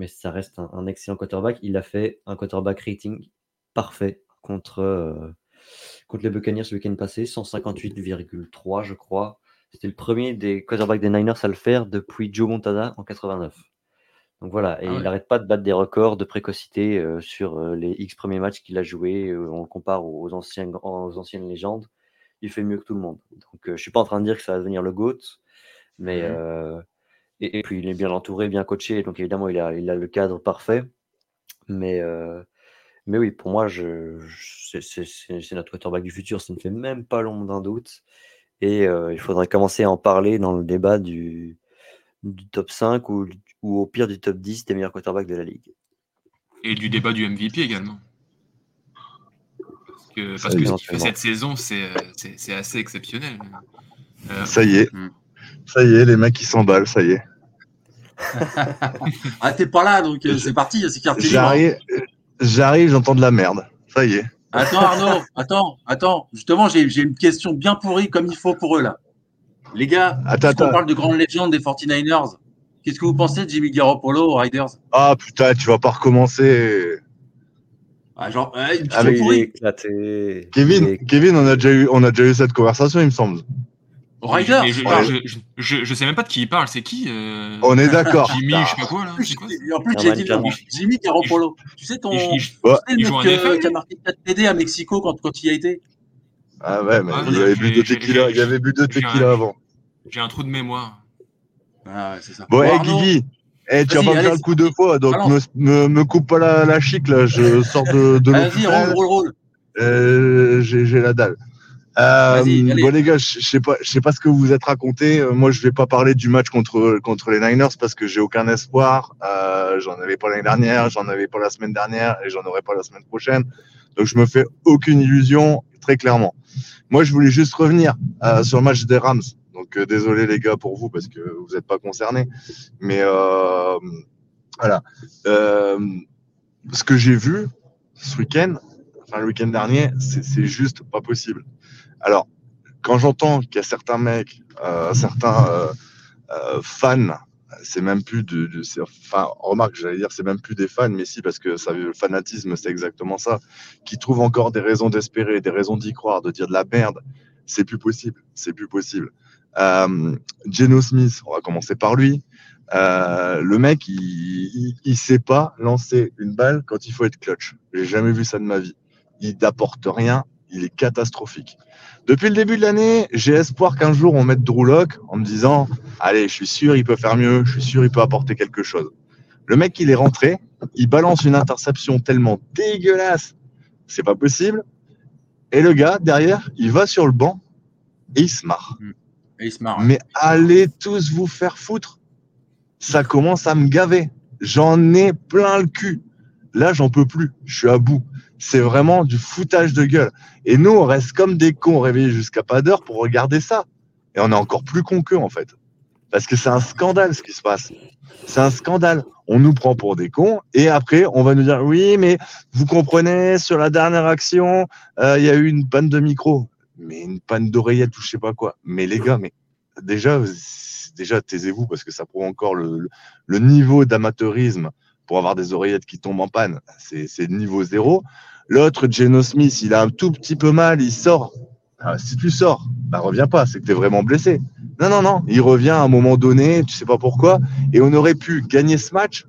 ça reste un, excellent quarterback. Il a fait un quarterback rating parfait contre, contre les Buccaneers le week-end passé, 158,3 je crois. C'était le premier des quarterbacks des Niners à le faire depuis Joe Montana en 89. Donc voilà, et Ah il ouais. n'arrête pas de battre des records de précocité euh, sur euh, les X premiers matchs qu'il a joués. euh, on le compare aux, anciens, aux anciennes légendes. Il fait mieux que tout le monde. Donc euh, je suis pas en train de dire que ça va devenir le GOAT, mais Mhm. euh, et, et puis il est bien entouré, bien coaché, donc évidemment il a, il a le cadre parfait. Mais, euh, mais oui, pour moi, je, je- c'est- c'est c'est- c'est notre quarterback du futur, ça ne fait même pas l'ombre d'un doute. Et euh, il faudrait commencer à en parler dans le débat du, du top 5 ou, ou au pire du top 10 des meilleurs quarterbacks de la ligue. Et du débat du MVP également. Parce que, parce que ce qu'il fait cette saison, c'est c'est- c'est assez exceptionnel. Euh, Ça y est. Mm. Ça y est, les mecs, ils s'emballent, ça y est. Ah, t'es pas là, donc euh, c'est parti, c'est hein. J'arrive, j'arrive, j'entends de la merde. Ça y est. Attends, Arnaud, attends, attends. Justement, j'ai j'ai une question bien pourrie comme il faut pour eux, là. Les gars, Attends, attends. parle de grandes légendes des 49ers, qu'est-ce que vous pensez de Jimmy Garoppolo aux Riders? Ah putain, tu vas pas recommencer. ah, genre, euh, une Avec- il est éclaté. il Kevin, est- Kevin, on a déjà eu, on a déjà eu cette conversation, il me semble. Aux Riders? Mais je, ah, je, je, je- je sais même pas de qui il parle, c'est qui euh, On est d'accord. Jimmy, je sais pas quoi là. En plus, c'est quoi j'ai- en plus, j'ai dit. Jimmy Garoppolo. Tu sais, ton. Il- il- tu sais, Ouais. le il mec euh, qui a marqué 4 TD à Mexico quand, quand il y a été? Ah ouais, mais Ah, il avait bu de tequila, il avait bu de j'ai tequila avant. J'ai un trou de mémoire. Ah, ouais, c'est ça. Bon, Arnaud, Guigui, tu vas pas me faire le coup deux fois, donc me, me, me coupe pas la, la chic là, je sors de, de l'eau Vas-y, roule, roule, roule. euh, j'ai la dalle. Euh, bon les gars, je sais pas, je sais pas ce que vous vous êtes raconté. Euh, Moi, je vais pas parler du match contre contre les Niners parce que j'ai aucun espoir. Euh, j'en avais pas l'année dernière, j'en avais pas la semaine dernière et j'en aurai pas la semaine prochaine. Donc je me fais aucune illusion, très clairement. Moi, je voulais juste revenir euh, sur le match des Rams. Donc euh, désolé les gars pour vous parce que vous n'êtes pas concernés, mais euh, voilà. Euh, ce que j'ai vu ce week-end, enfin le week-end dernier, c'est juste pas possible. Alors, quand j'entends qu'il y a certains mecs, euh, certains euh, fans, c'est même plus de, enfin, remarque, j'allais dire, c'est même plus des fans, mais si, parce que ça, le fanatisme, c'est exactement ça, qui trouvent encore des raisons d'espérer, des raisons d'y croire, de dire de la merde, c'est plus possible, c'est plus possible. Euh, Geno Smith, on va commencer par lui. Euh, le mec, il, il sait pas lancer une balle quand il faut être clutch. J'ai jamais vu ça de ma vie. Il n'apporte rien. Il est catastrophique. Depuis le début de l'année, j'ai espoir qu'un jour on mette Drew Lock en me disant, allez, je suis sûr, il peut faire mieux. Je suis sûr, il peut apporter quelque chose. Le mec, il est rentré. Il balance une interception tellement dégueulasse. C'est pas possible. Et le gars, derrière, il va sur le banc et il se marre. Marre. Mais allez tous vous faire foutre. Ça commence à me gaver. J'en ai plein le cul. Là, j'en peux plus. Je suis à bout. C'est vraiment du foutage de gueule. Et nous, on reste comme des cons réveillés jusqu'à pas d'heure pour regarder ça. Et on est encore plus cons qu'eux, en fait. Parce que c'est un scandale ce qui se passe. C'est un scandale. On nous prend pour des cons et après, on va nous dire oui, mais vous comprenez, sur la dernière action, euh, il y a eu une panne de micro. Mais une panne d'oreillette ou je sais pas quoi. Mais les gars, mais déjà, déjà taisez-vous parce que ça prouve encore le, le- niveau d'amateurisme pour avoir des oreillettes qui tombent en panne. C'est c'est niveau zéro. L'autre, Geno Smith, il a un tout petit peu mal, il sort. Ah, si tu sors, bah reviens pas, c'est que tu es vraiment blessé. Non, non, non, il revient à un moment donné, tu sais pas pourquoi, et on aurait pu gagner ce match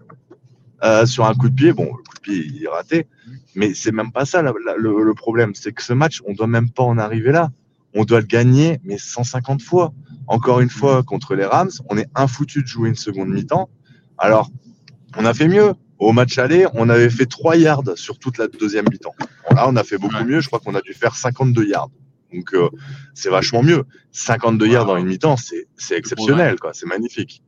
euh, sur un coup de pied. Bon, le coup de pied, il est raté, mais c'est même pas ça la- la- le, le problème. C'est que ce match, on doit même pas en arriver là. On doit le gagner, mais 150 fois. Encore une fois, contre les Rams, on est infoutu de jouer une seconde mi-temps. Alors, on a fait mieux. Au match aller, on avait fait 3 yards sur toute la deuxième mi-temps. Bon, là, on a fait beaucoup mieux. Je crois qu'on a dû faire 52 yards. Donc, euh, c'est vachement mieux. 52 yards dans une mi-temps, c'est c'est exceptionnel, quoi. C'est magnifique.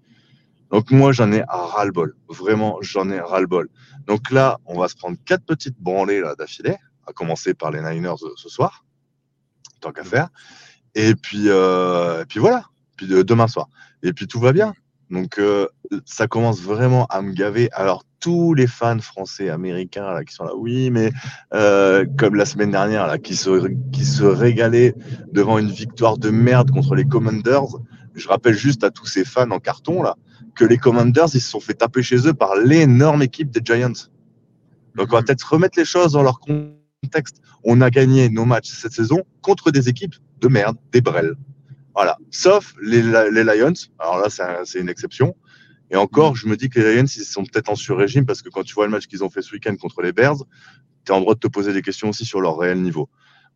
Donc, moi, j'en ai à ras-le-bol. Vraiment, j'en ai ras-le-bol. Donc là, on va se prendre quatre petites branlées là d'affilée, à commencer par les Niners euh, ce soir, tant qu'à faire. Et puis, euh, et puis voilà. Puis de- demain soir. Et puis tout va bien. Donc euh, ça commence vraiment à me gaver. Alors tous les fans français, américains là qui sont là, oui, mais euh, comme la semaine dernière là, qui se qui se régalaient devant une victoire de merde contre les Commanders. Je rappelle juste à tous ces fans en carton là que les Commanders ils se sont fait taper chez eux par l'énorme équipe des Giants. Donc on va peut-être remettre les choses dans leur contexte. On a gagné nos matchs cette saison contre des équipes de merde, des brels. Voilà. Sauf les, les Lions. Alors là, c'est un- c'est une exception. Et encore, je me dis que les Lions, ils sont peut-être en sur-régime parce que quand tu vois le match qu'ils ont fait ce week-end contre les Bears, tu es en droit de te poser des questions aussi sur leur réel niveau.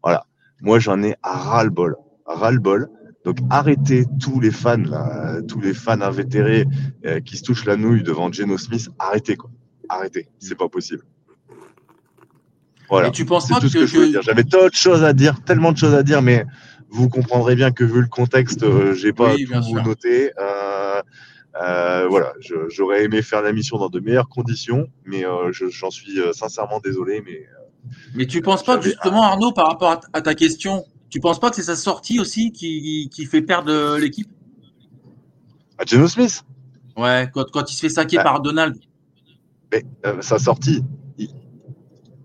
Voilà. Moi, j'en ai à ras-le-bol. Ras-le-bol. Donc, arrêtez tous les fans, là, tous les fans invétérés euh, qui se touchent la nouille devant Geno Smith. Arrêtez, quoi. Arrêtez. C'est pas possible. Voilà. Et tu penses pas tout ce que- que je que- dire. J'avais d'autres choses à dire, tellement de choses à dire, mais vous comprendrez bien que vu le contexte, euh, j'ai pas Oui, tout sûr. noté. Euh, voilà, j'aurais aimé faire la mission dans de meilleures conditions, mais je- j'en suis sincèrement désolé. Mais Mais tu penses pas que justement, Arnaud, par rapport à ta question, tu penses pas que c'est sa sortie aussi qui, qui fait perdre l'équipe? À Geno Smith, Ouais, quand, quand il se fait saquer Bah. par Donald. mais, euh, sa sortie, il-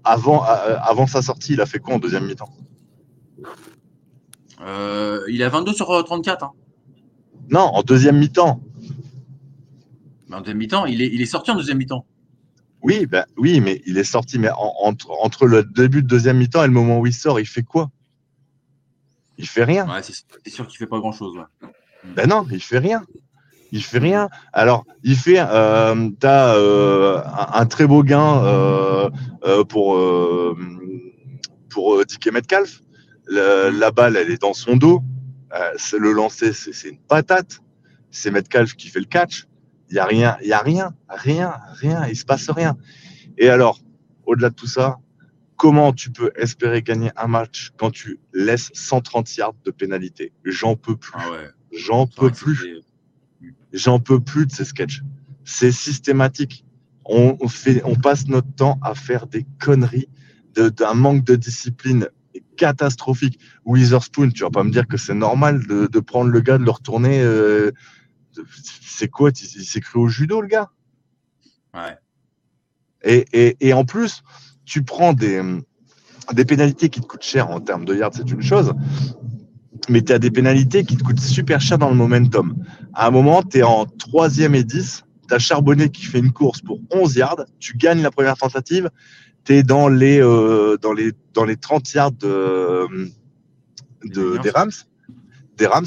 avant, euh, avant sa sortie, il a fait quoi en deuxième mi-temps? Euh, il est à 22 sur euh, 34. Hein. Non, en deuxième mi-temps. Mais en deuxième mi-temps, il est, il est sorti en deuxième mi-temps. Oui, ben, oui, mais il est sorti. Mais en- entre, entre le début de deuxième mi-temps et le moment où il sort, il fait quoi? Il fait rien. Ouais, c'est sûr qu'il fait pas grand-chose. ouais. Ben non, il fait rien. Il fait rien. Alors, il fait. Euh, T'as euh, un, très beau gain euh, euh, pour euh, pour euh, DK Metcalf. Le- la balle, elle est dans son dos. C'est le lancer, c'est c'est une patate. C'est Metcalf qui fait le catch. Il y a rien, il y a rien, rien, rien. Il se passe rien. Et alors, au-delà de tout ça, comment tu peux espérer gagner un match quand tu laisses 130 yards de pénalité? J'en peux plus. Ah ouais. J'en peux plus. J'en peux plus de ces sketchs. C'est systématique. On, on fait, on passe notre temps à faire des conneries, de- d'un manque de discipline catastrophique. Witherspoon, tu vas pas me dire que c'est normal de, de prendre le gars, de le retourner. euh, c'est quoi? Il, il s'est cru au judo, le gars Ouais. et, et, et en plus, tu prends des, des pénalités qui te coûtent cher en termes de yards, c'est une chose. mais tu as des pénalités qui te coûtent super cher dans le momentum. À un moment, tu es en troisième et 10, tu as Charbonnet qui fait une course pour 11 yards, tu gagnes la première tentative, tu es dans les, euh, dans, les, dans les 30 yards de, de- des Rams. Des Rams.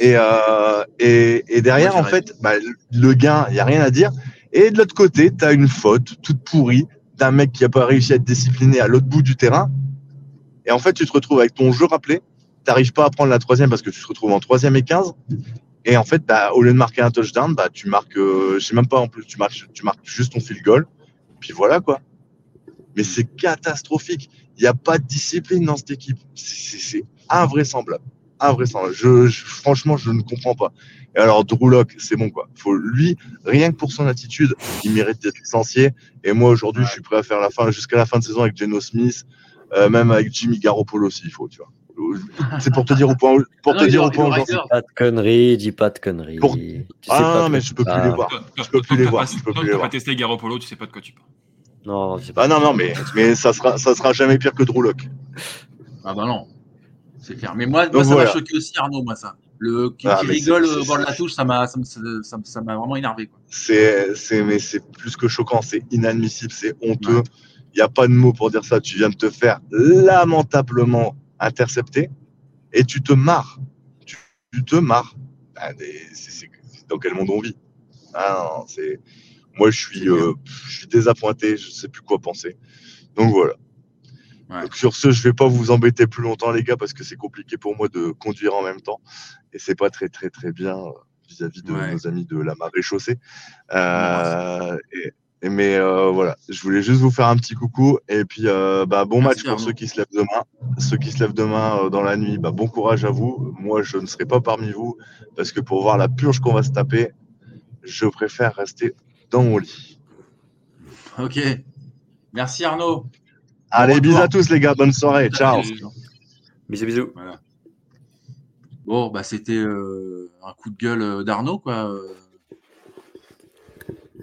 Et, euh, et, et derrière, en fait, bah, le gain, il n'y a rien à dire. Et de l'autre côté, tu as une faute toute pourrie d'un mec qui n'a pas réussi à être discipliné à l'autre bout du terrain. Et en fait, tu te retrouves avec ton jeu rappelé. Tu pas à prendre la troisième parce que tu te retrouves en troisième et 15. Et en fait, bah, au lieu de marquer un touchdown, bah, tu marques, euh, sais même pas en plus, tu marques, tu marques juste ton field goal. Puis voilà quoi. Mais c'est catastrophique. Il n'y a pas de discipline dans cette équipe. C'est- invraisemblable. Invraisemblable. Franchement, je ne comprends pas. Et alors, Drew Lock, c'est bon quoi. Faut, lui, rien que pour son attitude, il mérite d'être licencié. Et moi, aujourd'hui, je suis prêt à faire la fin, jusqu'à la fin de saison avec Geno Smith, euh, même avec Jimmy Garoppolo s'il faut, tu vois. C'est pour te dire au point où, pour Ah te non, dire il au point. Pas de conneries, dis pas de conneries. Pour- Tu sais Ah, pas de mais je peux plus les voir. Je peux plus les voir. Je peux plus les voir. testé Garoppolo, tu sais pas de quoi tu parles. Non, c'est pas. Ah non, non, mais, mais ça sera, ça sera jamais pire que Drew Lock. Ah bah non, c'est clair. Mais moi, moi ça m'a voilà. choqué aussi, Arnaud, moi, ça. Le qui, Ah, qui rigole au bord de la touche, ça m'a ça, ça, vraiment énervé. C'est, mais c'est plus que choquant, c'est inadmissible, c'est honteux. Il n'y a pas de mots pour dire ça. Tu viens de te faire lamentablement intercepter et tu te marres. Tu, tu te marres. Ah, mais c'est, dans quel monde on vit? Ah, non. Moi, je suis, euh, je suis désappointé, je ne sais plus quoi penser. Donc voilà. Donc, sur ce, je vais pas vous embêter plus longtemps, les gars, parce que c'est compliqué pour moi de conduire en même temps. Et c'est pas très, très, très bien euh, vis-à-vis de Ouais. nos amis de la marée chaussée. Euh, et, et- mais euh, voilà, je voulais juste vous faire un petit coucou. Et puis, euh, bah, bon Merci, match pour ceux qui se lèvent demain. Ceux qui se lèvent demain dans la nuit, bah, bon courage à vous. Moi, je ne serai pas parmi vous, parce que pour voir la purge qu'on va se taper, je préfère rester dans mon lit. Ok. Merci Arnaud. Allez, bisous à tous, les gars. Bonne soirée. Ciao. Bisous, bisous. Voilà. Bon, bah c'était euh, un coup de gueule euh, d'Arnaud, quoi.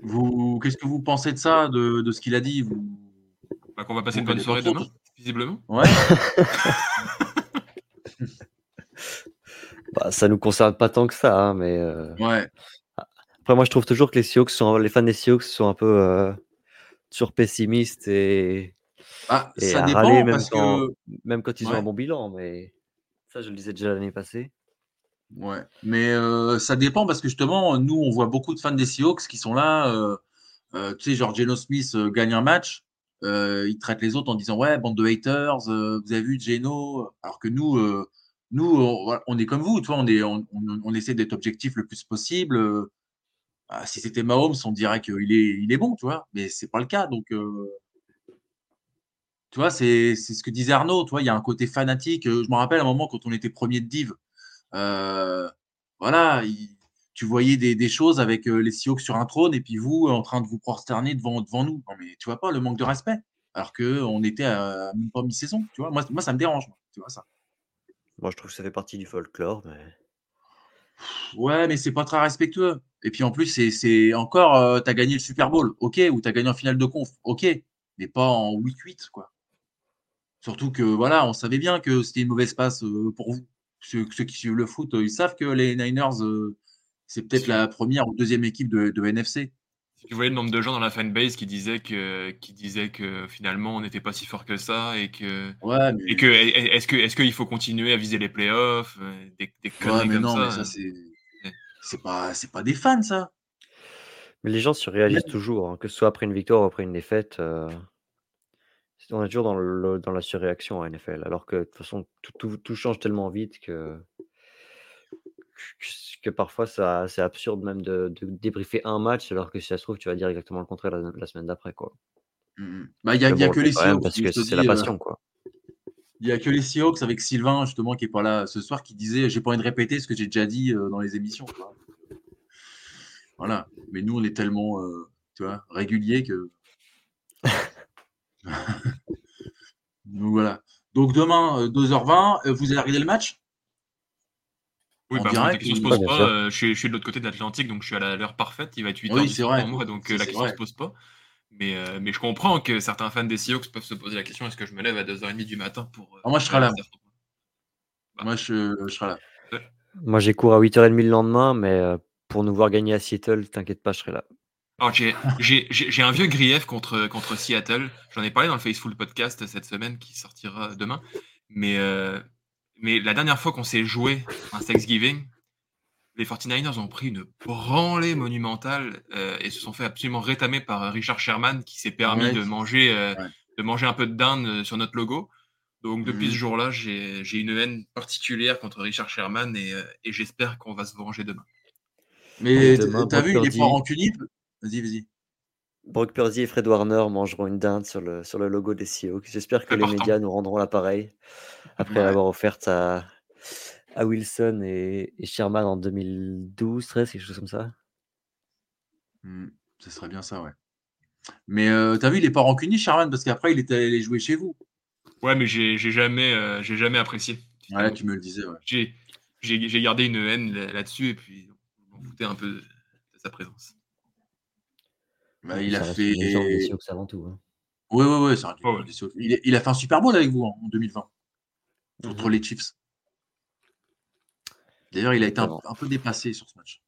Vous, qu'est-ce que vous pensez de ça, de, de ce qu'il a dit vous... Bah, qu'on va passer Vous une bonne soirée demain, visiblement. Ouais. Bah, ça nous concerne pas tant que ça, hein, mais. euh, Ouais. Après, moi, je trouve toujours que les Seahawks sont, les fans des Seahawks sont un peu euh, toujours pessimistes et, Ah, et ça à dépend, râler même parce quand, que- même quand ils ont un bon bilan. Mais ça, je le disais déjà l'année passée. Ouais, mais euh, ça dépend parce que justement, nous, on voit beaucoup de fans des Seahawks qui sont là. euh, euh, tu sais, genre Geno Smith gagne un match, il traite les autres en disant ouais, bande de haters, vous avez vu Geno. Alors que nous, nous, on, est comme vous, tu vois, on est, on, on- on essaie d'être objectif le plus possible. euh, ah, si c'était Mahomes, on dirait qu'il est, il est bon, tu vois, mais c'est pas le cas. Donc, tu vois, c'est ce que disait Arnaud. Tu vois, il y a un côté fanatique. Euh, Je me rappelle un moment quand on était premier de div. Euh, voilà, il- tu voyais des, des choses avec euh, les Seahawks sur un trône et puis vous en train de vous prosterner devant, devant nous. Non, mais tu vois pas le manque de respect. Alors que on était à, même pas mi-saison. Tu vois, moi, moi ça me dérange. moi, tu vois ça. Moi, je trouve que ça fait partie du folklore. Mais... Ouais, mais c'est pas très respectueux. Et puis en plus, c'est- encore, euh, t'as gagné le Super Bowl, ok, ou t'as gagné en finale de conf, ok, mais pas en week 8, quoi. Surtout que voilà, on savait bien que c'était une mauvaise passe euh, pour vous. Ceux, ceux qui suivent le foot, euh, ils savent que les Niners, euh, c'est peut-être la première ou deuxième équipe de, de NFC. Si tu voyais le nombre de gens dans la fanbase qui disaient que, qui disaient que finalement on n'était pas si fort que ça et que, Ouais, mais- et que est-ce que est-ce qu'il faut continuer à viser les playoffs, des, des Ouais, mais comme non, ça. mais ça, c'est. C'est pas, c'est pas des fans, ça. Mais les gens surréalisent toujours, hein, que ce soit après une victoire ou après une défaite. euh, On est toujours dans, le- dans la surréaction en NFL, alors que de toute façon, tout, tout- tout change tellement vite que, que, parfois ça- c'est absurde même de, de débriefer un match, alors que si ça se trouve, tu vas dire exactement le contraire la, la semaine d'après. quoi. Mhm. Bah, il y a, Mais il y a bon, que les Seahawks. Parce que c'est la passion, quoi. Il y a que les Seahawks avec Sylvain, justement, qui est pas là ce soir, qui disait J'ai pas envie de répéter ce que j'ai déjà dit euh, dans les émissions. Voilà. Mais nous, on est tellement euh, tu vois, réguliers que. Donc voilà. Donc demain, euh, 2h20, euh, vous allez regarder le match? Oui, En bah, direct, la question se ou- pose pas. euh, je, suis, je suis de l'autre côté de l'Atlantique, donc je suis à la- l'heure parfaite. Il va être 8 Oui, h c'est vrai. pour moi, donc euh, la question vrai. se pose pas. Mais, euh, mais je comprends que certains fans des Seahawks peuvent se poser la question est-ce que je me lève à 2h30 du matin pour. euh, Ah, moi, je serai là. ça Moi, je, je serai là. Moi, j'ai cours à 8h30 le lendemain, mais euh, pour nous voir gagner à Seattle, t'inquiète pas, je serai là. Alors, j'ai- j'ai j'ai- j'ai un vieux grief contre, contre Seattle. J'en ai parlé dans le Faceful podcast cette semaine qui sortira demain. Mais, euh, mais la dernière fois qu'on s'est joué un Thanksgiving, les 49ers ont pris une branlée monumentale euh, et se sont fait absolument rétamer par Richard Sherman qui s'est permis Ouais. de, manger, euh, Ouais. de manger un peu de dinde sur notre logo. Donc depuis Mhm. ce jour-là, j'ai j'ai une haine particulière contre Richard Sherman et, et j'espère qu'on va se venger demain. Mais demain, t'as vu, il est pas rancunier. Vas-y, vas-y. Brock Purdy et Fred Warner mangeront une dinde sur le, sur le logo des Seahawks. J'espère que les Important. médias nous rendront l'appareil après Ouais. l'avoir offerte à, à Wilson et, et Sherman en 2012, 13, quelque chose comme ça. Hmm, Ce serait bien ça, ouais. Mais euh, t'as vu, il est pas rancunier, Sherman, parce qu'après, il était allé jouer chez vous. Ouais, mais j'ai jamais, euh, j'ai jamais apprécié. Ouais, tu me le disais, ouais. J'ai gardé une haine là- là-dessus et puis on foutait un peu de sa présence. Bah, il ça a fait. des avant tout. hein. Ouais, ouais, c'est un ouais. il, il a fait un Super Bowl avec vous en 2020 contre les Chiefs. D'ailleurs, il a été un, peu dépassé sur ce match.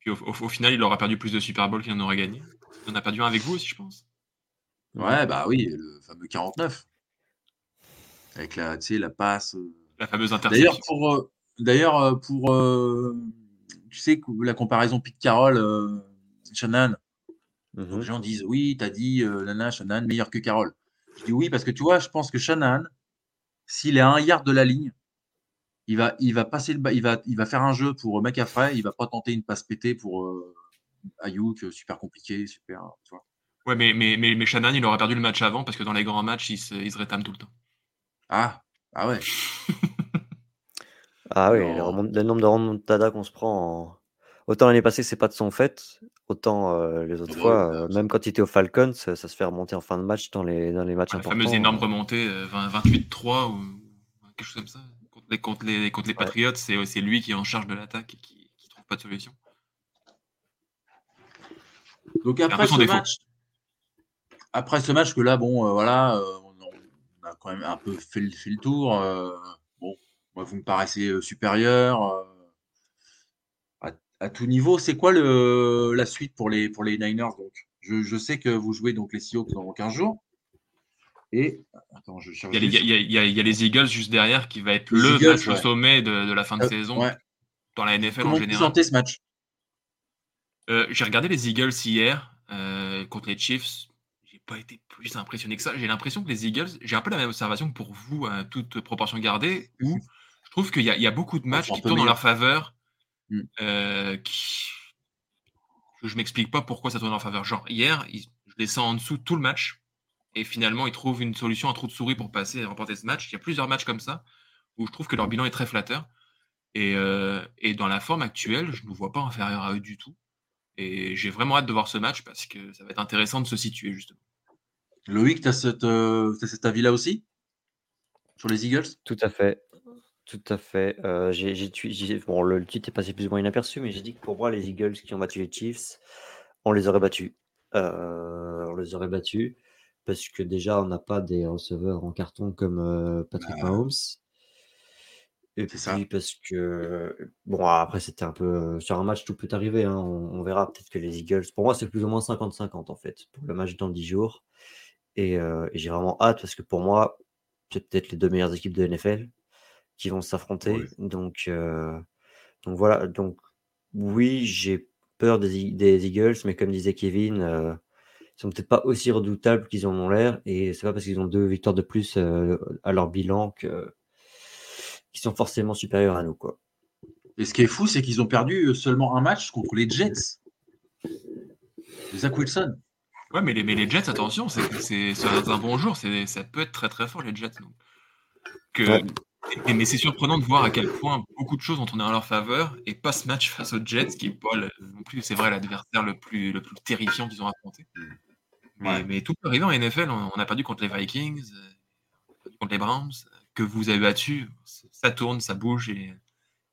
Puis au, au- au final, il aura perdu plus de Super Bowl qu'il en aurait gagné. Il en a perdu un avec vous aussi, je pense. Ouais, bah oui, le fameux 49. Avec la, tu sais, la passe. euh. La fameuse D'ailleurs, interception. pour, euh, d'ailleurs, euh, pour euh, tu sais, la comparaison Pete Carroll, euh, Shannon, Mhm. les gens disent oui, t'as dit euh, Nana, Shannon, meilleur que Carroll. Je dis oui, parce que tu vois, je pense que Shannon, s'il est à un yard de la ligne, il va, il va passer le il va, il va faire un jeu pour McAfee, il va pas tenter une passe pétée pour euh, Ayuk, euh, super compliqué, super, tu vois. Ouais, mais, mais, mais, mais Shannon, il aurait perdu le match avant parce que dans les grands matchs, il se, il se rétame tout le temps. Ah, ah ouais. Ah oui, le, le nombre de remontadas qu'on se prend en... Autant l'année passée, c'est pas de son fait, autant euh, les autres Ouais, fois, ouais, euh, même quand il était au Falcons, ça, ça se fait remonter en fin de match dans les, dans les matchs La importants. fameuse énorme euh. remontée, euh, 20 28-3 ou quelque chose comme ça. Contre les, contre les, contre les Ouais. Patriots, c'est c'est lui qui est en charge de l'attaque et qui, qui trouve pas de solution. Donc après ce défaut. match, après ce match que là, bon, euh, voilà, euh, on, a quand même un peu fait le, fait le tour. euh, bon, moi, vous me paraissez euh, supérieur euh, à, tout niveau. C'est quoi le, la suite pour les, pour les Niners donc? Je, je sais que vous jouez donc les Seahawks dans 15 jours. Et attends, je cherche. Il y, a les, il y a- il y a- il y a les Eagles juste derrière qui va être Les le Eagles, match au sommet de, de la fin de Euh, saison ouais. dans la NFL Comment en vous général. sentez ce match? Euh, j'ai regardé les Eagles hier euh, contre les Chiefs. J'ai pas été plus impressionné que ça. J'ai l'impression que les Eagles, j'ai un peu la même observation que pour vous, à toute proportion gardée, où je trouve qu'il y, a- il y a beaucoup de matchs qui tournent en leur faveur. Mm. euh, qui... Je m'explique pas pourquoi ça tourne en faveur. Genre, hier, je les sens en dessous tout le match. Et finalement, ils trouvent une solution, un trou de souris pour passer et remporter ce match. Il y a plusieurs matchs comme ça où je trouve que leur bilan est très flatteur. Et, euh, et dans la forme actuelle, je ne me vois pas inférieur à eux du tout. Et j'ai vraiment hâte de voir ce match parce que ça va être intéressant de se situer, justement. Loïc, tu as, cette, euh, t'as cet avis-là aussi? Sur les Eagles? Tout à fait. Tout à fait. Euh, j'ai, j'ai tu- j'ai- bon, le, le titre est passé plus ou moins inaperçu, mais j'ai dit que pour moi, les Eagles qui ont battu les Chiefs, on les aurait battus. Euh, on les aurait battus parce que déjà, on n'a pas des receveurs en carton comme euh, Patrick Ah. Mahomes. Et C'est ça. puis parce que, bon, après, c'était un peu. Sur un match, tout peut arriver. hein, on, on verra peut-être que les Eagles. Pour moi, c'est plus ou moins 50-50 en fait, pour le match dans 10 jours. Et, euh, et j'ai vraiment hâte parce que pour moi, c'est peut-être les deux meilleures équipes de NFL qui vont s'affronter. Donc, euh, donc voilà. Donc, oui, j'ai peur des, des Eagles, mais comme disait Kevin, euh, ils sont peut-être pas aussi redoutables qu'ils en ont l'air. Et c'est pas parce qu'ils ont deux victoires de plus euh, à leur bilan que qu'ils sont forcément supérieurs à nous, quoi. Et ce qui est fou, c'est qu'ils ont perdu seulement un match contre les Jets. Zach Wilson. Ouais, mais les, mais les Jets, attention, c'est un bon jour. c'est- Ça peut être très très fort, les Jets. donc. Que, Ouais. Et- mais c'est surprenant de voir à quel point beaucoup de choses ont tourné en leur faveur et pas ce match face aux Jets, qui n'est pas le- non plus, c'est vrai, l'adversaire le plus, le plus terrifiant qu'ils ont affronté. Mais, Ouais. mais tout peut arriver en NFL. On, on a perdu contre les Vikings, euh, on a perdu contre les Browns, euh, que vous avez battu. Ça tourne, ça bouge. Et,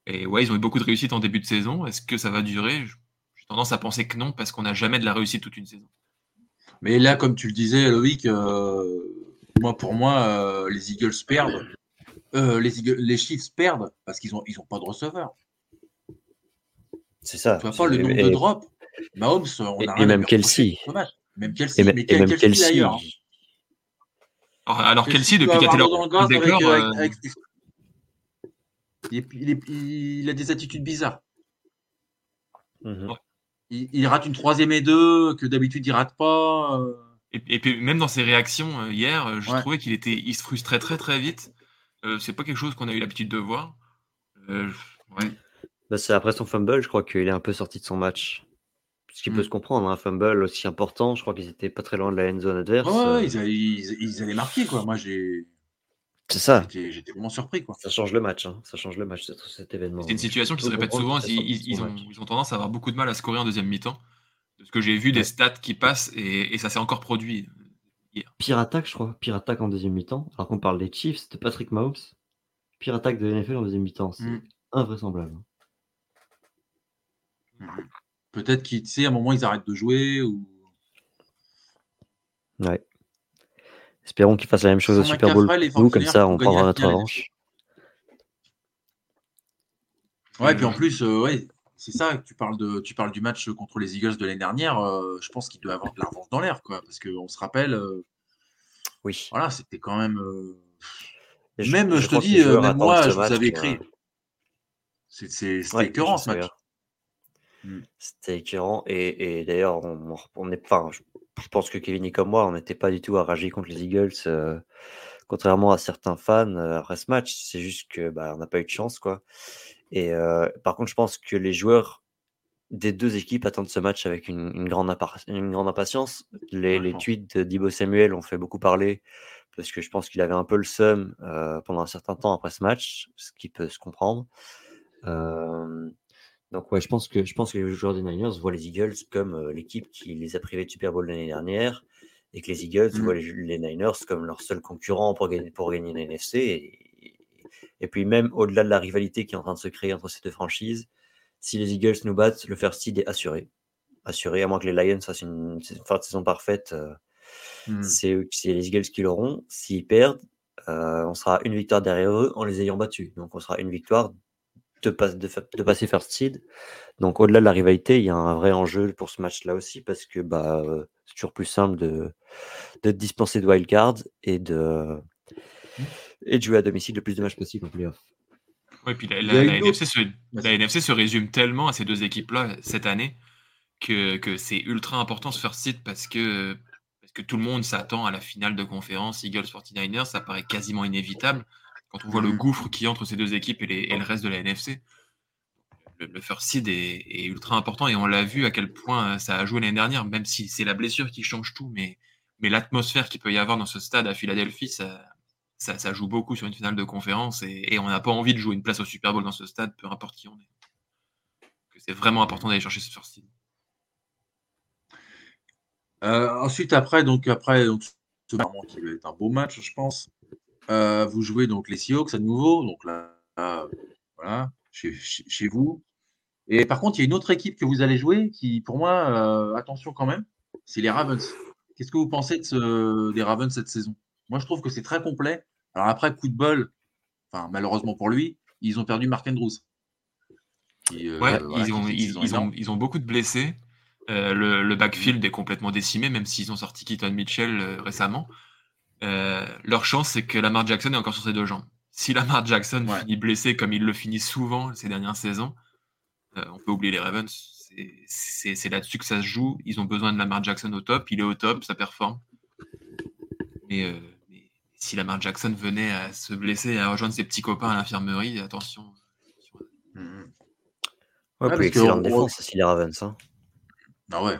et ouais, ils ont eu beaucoup de réussite en début de saison. Est-ce que ça va durer? J'ai tendance à penser que non, parce qu'on n'a jamais de la réussite toute une saison. Mais là, comme tu le disais, Loïc, euh, moi, pour moi, euh, les Eagles perdent euh, les, les Chiefs perdent parce qu'ils n'ont ils ont pas de receveur. C'est ça. Tu vois pas le nombre et- de drops. Mahomes, on et- a et rien à même Kelsey. Même Kelsey, Et, mais et même Kelsey, Kelsey. d'ailleurs. Alors, alors Kelsey Kelsey, depuis qu'il avec- Il, a des attitudes bizarres. Mhm. Il, il rate une troisième et deux que d'habitude il rate pas. euh. Et, et puis même dans ses réactions euh, hier, je Ouais. trouvais qu'il était, il se frustrait très très vite. Euh, c'est pas quelque chose qu'on a eu l'habitude de voir. Euh, ouais. Bah, c'est après son fumble, je crois qu'il est un peu sorti de son match. Ce qui peut se comprendre, hein, un fumble aussi important, je crois qu'ils étaient pas très loin de la end zone adverse. Ouais, ouais, ils, allaient, ils- ils allaient marquer quoi. Moi j'ai, c'est ça. j'étais vraiment surpris quoi. Ça change le match, hein, ça change le match, cet, cet événement. C'est une situation qui se répète souvent. Ils, ont, match. ils ont tendance à avoir beaucoup de mal à scorer en deuxième mi-temps. De ce que j'ai vu, des stats qui passent et, et ça s'est encore produit. Pire attaque, je crois. Pire attaque en deuxième mi-temps. Alors qu'on parle des Chiefs, c'était Patrick Mahomes. Pire attaque de NFL en deuxième mi-temps. C'est Mm. invraisemblable. Peut-être qu'ils, tu sais, à un moment ils arrêtent de jouer ou. Ouais. Espérons qu'il fasse la même chose au Super Bowl nous, comme 49ers ça on prendra notre revanche. Ouais, puis en plus, euh, ouais, c'est ça. Tu parles de, tu parles du match contre les Eagles de l'année dernière. euh, je pense qu'il doit avoir de la revanche dans l'air, quoi, parce qu'on se rappelle. euh, Oui. Voilà, c'était quand même. euh, je- même, je je, te dis, même moi, je vous avais écrit. C'était Ouais, écœurant ce match. Mm. C'était écœurant. Et, et d'ailleurs, on, on est pas. Je, je pense que Kevin et comme moi, on n'était pas du tout à rager contre les Eagles, contrairement à certains fans après ce match. C'est juste que bah, on n'a pas eu de chance, quoi. Et euh, par contre, je pense que les joueurs des deux équipes attendent ce match avec une, une grande, impar- une grande impatience. Les, les tweets Dibo Samuel ont fait beaucoup parler parce que je pense qu'il avait un peu le seum euh, pendant un certain temps après ce match, ce qui peut se comprendre. Euh, Donc ouais, je pense que je pense que les joueurs des Niners voient les Eagles comme l'équipe qui les a privés de Super Bowl l'année dernière et que les Eagles Mm. voient les, les Niners comme leur seul concurrent pour gagner, pour gagner la NFC. Et, et puis même au-delà de la rivalité qui est en train de se créer entre ces deux franchises, si les Eagles nous battent, le first seed est assuré. Assuré, à moins que les Lions fassent une, fin de saison parfaite. euh, Mm. c'est les Eagles qui l'auront. S'ils perdent, euh, on sera une victoire derrière eux en les ayant battus. Donc on sera une victoire de, pas- de, fa- de passer first seed. Donc au-delà de la rivalité, il y a un vrai enjeu pour ce match-là aussi parce que bah, euh, c'est toujours plus simple de, de dispenser de wildcard et de, et de jouer à domicile le plus de matchs possible en playoff. Ouais, puis la, NFC se, Vas-y. la NFC se résume tellement à ces deux équipes-là cette année que, que c'est ultra important ce first seed parce que, parce que tout le monde s'attend à la finale de conférence Eagles 49ers. Ça paraît quasiment inévitable quand on voit le Mhm. gouffre qui entre ces deux équipes et, les- et le reste de la NFC. Le, le first seed est, est ultra important et on l'a vu à quel point euh, ça a joué l'année dernière, même si c'est la blessure qui change tout, mais, mais l'atmosphère qu'il peut y avoir dans ce stade à Philadelphie, ça, ça, joue beaucoup sur une finale de conférence et, on n'a pas envie de jouer une place au Super Bowl dans ce stade, peu importe qui on est. C'est vraiment important d'aller chercher ce first seed. Euh, ensuite, après, donc, après, ce qui va être un beau match, je pense. Euh, vous jouez donc les Seahawks à nouveau, donc là, là, voilà, chez, vous. Et par contre, il y a une autre équipe que vous allez jouer qui, pour moi, euh, attention quand même, c'est les Ravens. Qu'est-ce que vous pensez des Ravens cette saison? Moi, je trouve que c'est très complet. Alors après, coup de bol, enfin, malheureusement pour lui, ils ont perdu Mark Andrews. Qui, euh, Ouais, voilà, ils, ont, fait une ils, saison ils ont, énorme. ils ont beaucoup de blessés. Euh, le, le backfield est complètement décimé, même s'ils ont sorti Keaton Mitchell euh, récemment. Leur chance, c'est que Lamar Jackson est encore sur ses deux jambes. Si Lamar Jackson Ouais. finit blessé comme il le finit souvent ces dernières saisons, on peut oublier les Ravens. C'est- là-dessus que ça se joue. Ils ont besoin de Lamar Jackson au top. Il est au top, ça performe. Euh, mais si Lamar Jackson venait à se blesser et à rejoindre ses petits copains à l'infirmerie, attention. Mhm. Ouais, Ouais, parce que excellente on- défense aussi les Ravens. hein. Ah ouais.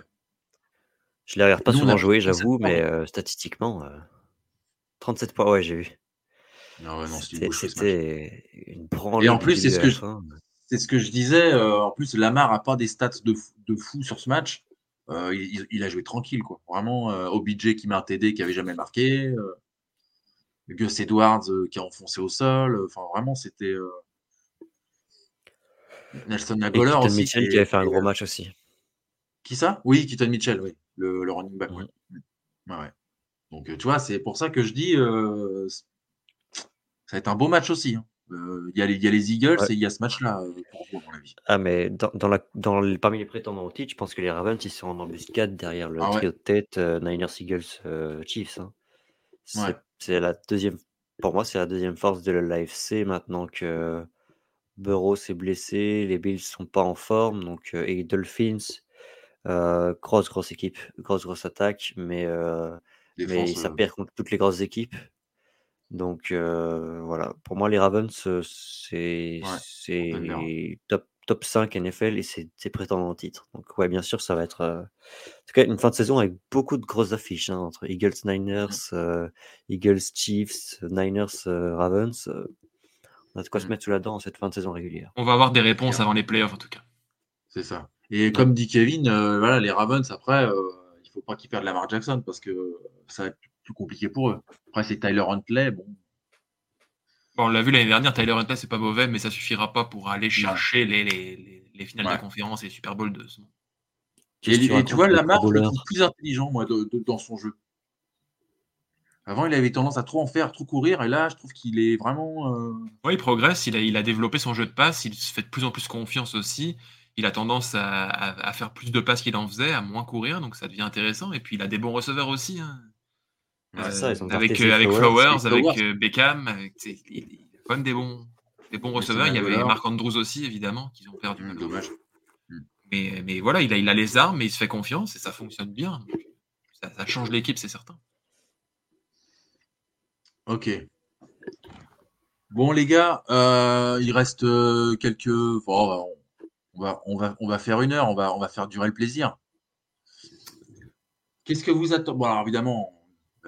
Je les regarde pas Nous, souvent jouer, 37 j'avoue, mais euh, statistiquement, euh, 37 points, ouais, j'ai vu. Ah ouais, non, c'était une branlée Et en plus, c'est ce que je, c'est ce que je disais. euh, en plus, Lamar a pas des stats de, fou- de fou sur ce match. Euh, il, a joué tranquille, quoi. Vraiment, euh, OBJ qui un TD qui avait jamais marqué. Gus Edwards euh, qui a enfoncé au sol. euh, Enfin, vraiment, c'était. euh, Nelson Keaton aussi. Mitchell qui, qui avait fait un gros match aussi. Qui ça? Oui, Keaton Mitchell, oui. Le, le running back, ouais. Ouais, ouais. Donc, tu vois, c'est pour ça que je dis. euh, Ça va être un beau match aussi. hein. Euh, Il y, a les- il y a les Eagles et il y a ce match-là euh. Ah, mais dans, dans la, dans les- parmi les prétendants au titre, je pense que les Ravens, ils sont en embuscade derrière le Ah trio de tête Niners, Eagles, Chiefs. hein. C'est. C'est la deuxième, pour moi, c'est la deuxième force de l'AFC maintenant que Burrow s'est blessé, les Bills sont pas en forme, donc euh, et les Dolphins, euh, grosse grosse équipe, grosse grosse attaque, mais euh, mais ça perd contre toutes les grosses équipes. Donc euh, voilà, pour moi les Ravens c'est Ouais, Denver, ouais. c'est top top 5 NFL et c'est c'est prétendant au titre. Donc ouais, bien sûr, ça va être euh, en tout cas une fin de saison avec beaucoup de grosses affiches hein, entre Eagles Niners, euh, Eagles Chiefs, Niners euh, Ravens. euh, on a de quoi se mettre sous la dent en cette fin de saison régulière. On va avoir des réponses avant les playoffs en tout cas. C'est ça. Et comme dit Kevin, euh, voilà, les Ravens, après, euh, il faut pas qu'ils perdent Lamar Jackson parce que ça va être plus compliqué pour eux. Après, c'est Tyler Huntley. Bon, Bon, on l'a vu l'année dernière, Tyler Huntley, c'est pas mauvais, mais ça suffira pas pour aller chercher les, les, les, les finales Ouais. de conférence et les Super Bowl de ce monde. Et, et tu vois, Lamar, je le trouve plus intelligent, moi, de- de- dans son jeu. Avant, il avait tendance à trop en faire, trop courir, et là, je trouve qu'il est vraiment. euh, Ouais, il progresse, il a, il a développé son jeu de passe, il se fait de plus en plus confiance aussi. Il a tendance à, à- à faire plus de passes qu'il en faisait, à moins courir, donc ça devient intéressant. Et puis il a des bons receveurs aussi. hein. Ouais, C'est ça, ils ont avec, euh, avec Flowers, avec Flowers. euh, Beckham, avec, tu sais, il, il a quand même des bons, des bons receveurs. Il y avait. Marc Andrews aussi, évidemment, qu'ils ont perdu. malheureusement. dommage. Mais, mais voilà, il a, il a les armes, mais il se fait confiance et ça fonctionne bien. Ça, ça change l'équipe, c'est certain. Ok. Bon, les gars, euh, il reste euh, quelques. bon, on, va, on, va, on va faire une heure, on va, on va faire durer le plaisir. Qu'est-ce que vous attendez Bon, alors évidemment,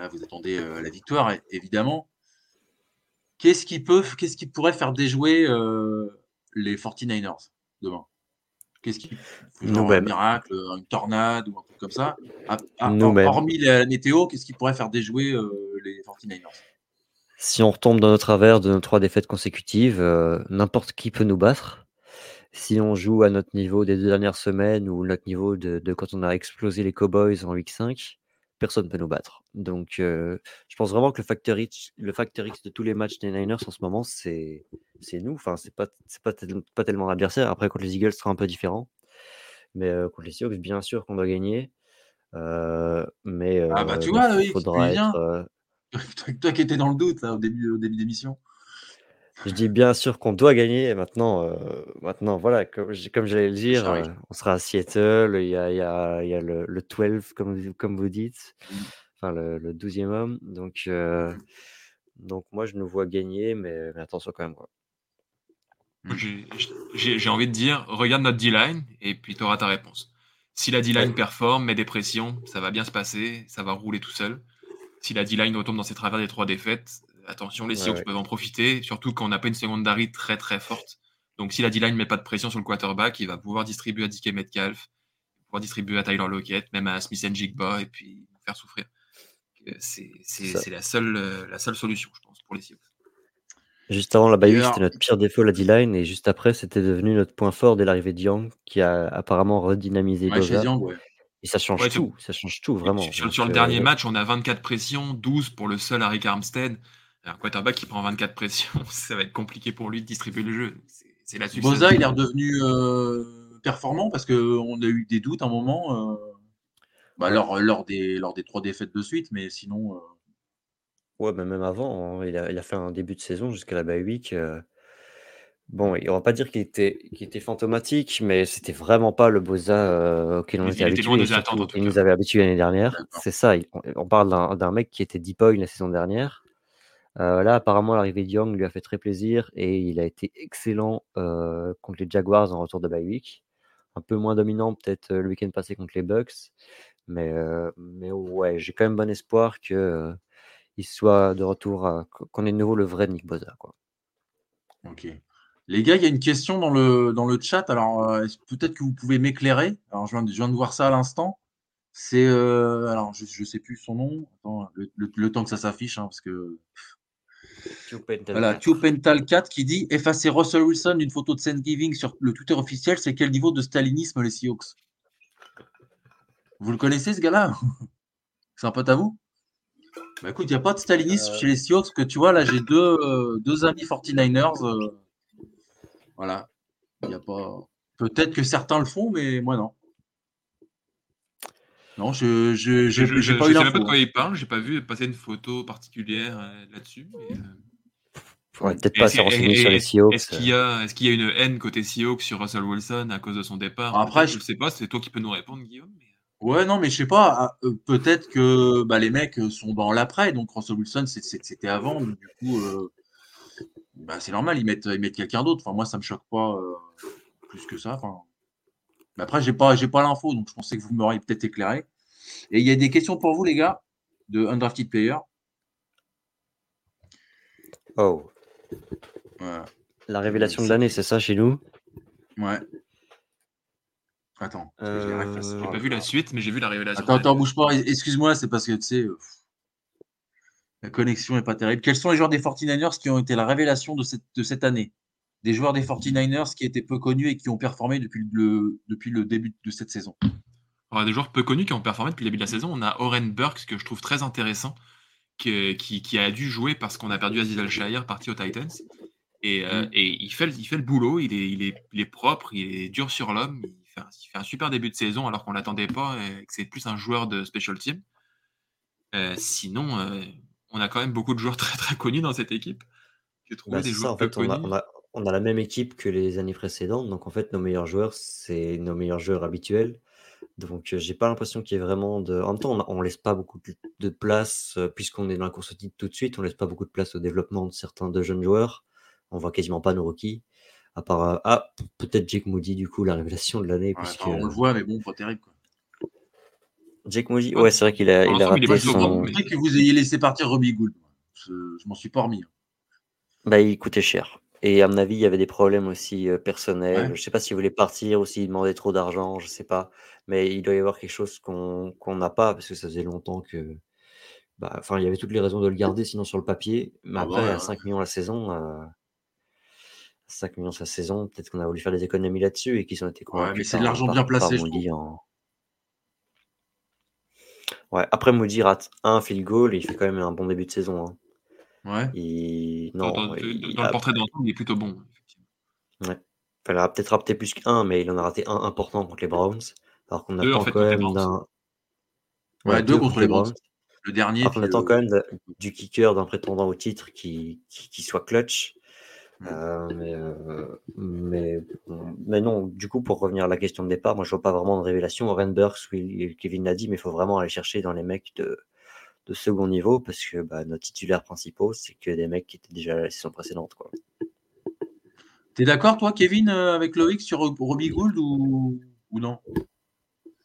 vous attendez euh, la victoire, évidemment. Qu'est-ce qui peut, qu'est-ce qui pourrait faire déjouer euh, les 49ers demain? Qu'est-ce qui. Genre un miracle, une tornade ou un truc comme ça? À- à- Nous-mêmes. Hormis la météo, qu'est-ce qui pourrait faire déjouer euh, les 49ers Si on retombe dans nos travers de nos trois défaites consécutives, euh, n'importe qui peut nous battre. Si on joue à notre niveau des deux dernières semaines ou notre niveau de, de quand on a explosé les Cowboys en week 5, personne ne peut nous battre. Donc, euh, je pense vraiment que le facteur, X, le facteur X de tous les matchs des Niners en ce moment, c'est c'est nous. Enfin, c'est pas, c'est pas, tel- pas tellement l'adversaire. Après, contre les Eagles, ce sera un peu différent. Mais euh, contre les Seahawks, bien sûr qu'on doit gagner. Euh, mais Ah bah tu vois, faudra être, euh, Toi, toi qui étais dans le doute là, au début, au début d'émission. Je dis bien sûr qu'on doit gagner. Et maintenant, euh, maintenant voilà, comme, j'allais le dire, euh, on sera à Seattle. Il y a, il y a, il y a le, le 12, comme, vous- comme vous dites, enfin le, le 12e homme. Donc, euh, donc moi, je nous vois gagner, mais, mais attention quand même. J'ai- envie de dire, regarde notre D-line et puis tu auras ta réponse. Si la D-line Ouais. performe, met des pressions, ça va bien se passer, ça va rouler tout seul. Si la D-line retombe dans ses travers des trois défaites, attention, les Seahawks ouais. peuvent en profiter, surtout quand on n'a pas une seconde d'arrêt très très forte. Donc si la D-line ne met pas de pression sur le quarterback, il va pouvoir distribuer à DK Metcalf, pouvoir distribuer à Tyler Lockett, même à Smith Jigba et puis faire souffrir. Euh, C'est la seule, euh, la seule solution, je pense, pour les Seahawks. Juste avant la bye Et week, alors- c'était notre pire défaut, la D-line. Et juste après, c'était devenu notre point fort dès l'arrivée de Young, qui a apparemment redynamisé Ouais, chez. Young, ouais. Et ça change Ouais, tout. Ça change tout, vraiment. Sur, le euh, dernier match, on a 24 pressions, 12 pour le seul Harry Armstead. Un quarterback qui prend 24 pressions, ça va être compliqué pour lui de distribuer le jeu. C'est- ça Boza, il est redevenu euh, performant parce qu'on a eu des doutes à un moment euh, bah, lors, lors, des, lors des trois défaites de suite, mais sinon. euh, Ouais, mais même avant, hein, il a, il a fait un début de saison jusqu'à la bye week. euh, Bon, on va pas dire qu'il était, qu'il était fantomatique, mais c'était vraiment pas le Boza euh, auquel on Il- était il était loin habitué, cas. nous avait habitués l'année dernière. C'est ça, il- on, parle d'un d'un mec qui était deep oil la saison dernière. Euh, là, apparemment, l'arrivée de Young lui a fait très plaisir et il a été excellent euh, contre les Jaguars en retour de bye week. Un peu moins dominant peut-être euh, le week-end passé contre les Bucks, mais, mais ouais, j'ai quand même bon espoir que soit de retour, qu'on ait de nouveau le vrai Nick Boza. Ok. Les gars, il y a une question dans le, dans le chat. Alors, peut-être que vous pouvez m'éclairer? Alors, je viens, de, voir ça à l'instant. C'est. alors, je ne sais plus son nom. Attends, le temps que ça s'affiche, hein, parce que. Voilà, Pental 4 qui dit effacer Russell Wilson d'une photo de Thanksgiving sur le Twitter officiel, c'est quel niveau de stalinisme les Seahawks? Vous le connaissez ce gars-là? C'est un pote à vous? Bah écoute, il n'y a pas de stalinisme chez les Seahawks, parce que tu vois, là, j'ai deux, euh, deux amis 49ers. euh, voilà. Il a pas. Peut-être que certains le font, mais moi non. Non, je Je j'ai ne pas sais même pas de quoi il parle, j'ai pas vu passer une photo particulière euh, là-dessus. mais, euh, Faudrait peut-être pas est-ce- se renseigner et- sur les Seahawks. Est-ce qu'il y, a- est-ce qu'il y a une haine côté Seahawks sur Russell Wilson à cause de son départ? Après, je ne sais pas, c'est toi qui peux nous répondre, Guillaume. mais- Ouais, non, mais je sais pas. ah, euh, Peut-être que bah, les mecs euh, sont dans l'après, donc Russell Wilson, c'est- c'est- c'était avant. donc du coup, euh, bah, c'est normal, ils mettent, ils mettent quelqu'un d'autre. Enfin, moi, ça me choque pas euh, plus que ça. Enfin, mais après, j'ai pas, j'ai pas l'info, donc je pensais que vous m'auriez peut-être éclairé. Et il y a des questions pour vous, les gars, de undrafted player. Oh, Voilà. la révélation de l'année, c'est ça chez nous? Ouais. Attends. Euh, J'ai pas pas vu la suite, mais j'ai vu la révélation. Attends, attends, bouge pas. Excuse-moi, c'est parce que tu sais, euh, la connexion est pas terrible. Quels sont les joueurs des 49ers qui ont été la révélation de cette, de cette année? Des joueurs des 49ers qui étaient peu connus et qui ont performé depuis le, depuis le début de cette saison. Alors, des joueurs peu connus qui ont performé depuis le début de la saison. On a Oren Burks, que je trouve très intéressant, qui, qui, qui a dû jouer parce qu'on a perdu Aziz Al-Shahir, parti aux Titans. Et, euh, Mm. et il, fait, le- il fait le boulot, il est, il, est, il est propre, il est dur sur l'homme. Il, fait un- il fait un super début de saison alors qu'on ne l'attendait pas et que c'est plus un joueur de special team. Euh, sinon, euh, on a quand même beaucoup de joueurs très très connus dans cette équipe. J'ai trouvé Bah, des ça, en peu fait, on a, connus. on, a, on a la même équipe que les années précédentes. Donc, en fait, nos meilleurs joueurs, c'est nos meilleurs joueurs habituels. Donc, euh, j'ai pas l'impression qu'il y ait vraiment de. En même temps, on, on laisse pas beaucoup de, place, euh, puisqu'on est dans la course au titre tout de suite, on laisse pas beaucoup de place au développement de certains de jeunes joueurs. On voit quasiment pas nos rookies. À part. euh, ah, peut-être Jake Moody, du coup, la révélation de l'année, Ouais, puisque. enfin, on le voit, mais bon, pas terrible. Quoi. Jake Moody, Ouais, c'est vrai qu'il a, il a il raté bon, son. que vous ayez laissé partir Robbie Gould. Je, je m'en suis pas remis. hein. Bah, il coûtait cher. Et à mon avis, il y avait des problèmes aussi euh, personnels. Ouais. Je sais pas s'il voulait partir ou s'il demandait trop d'argent, je sais pas. Mais il doit y avoir quelque chose qu'on qu'on n'a pas, parce que ça faisait longtemps que. Bah, enfin, il y avait toutes les raisons de le garder, sinon sur le papier. Mais Ah après, ouais, à ouais. 5 millions la saison, euh, 5 millions la saison, peut-être qu'on a voulu faire des économies là-dessus et qu'ils ont été Ouais, convaincus mais c'est de par- l'argent bien par placé, je Moody trouve. en- Ouais, après Moody rate un field goal et il fait quand même un bon début de saison. hein. Ouais. Il... Dans, Non, dans- il- dans le portrait d'ensemble, il est plutôt bon. Ouais. Enfin, il en a peut-être raté plus qu'un, mais il en a raté un important contre les Browns. Alors qu'on Deux, en attend fait, quand même d'un. Ouais, deux contre les Browns. Le dernier. Alors qu'on puis attend le- quand même du kicker, d'un prétendant au titre qui, qui, qui soit clutch. Mm. Euh, mais, euh, mais, mais non, du coup, pour revenir à la question de départ, moi je vois pas vraiment de révélation. Oren Burks, oui, Kevin l'a dit, mais il faut vraiment aller chercher dans les mecs de, de second niveau parce que bah, nos titulaires principaux, c'est que des mecs qui étaient déjà à la saison précédente. Quoi. T'es d'accord, toi, Kevin, euh, avec Loïc sur Robbie Gould ou, ou non?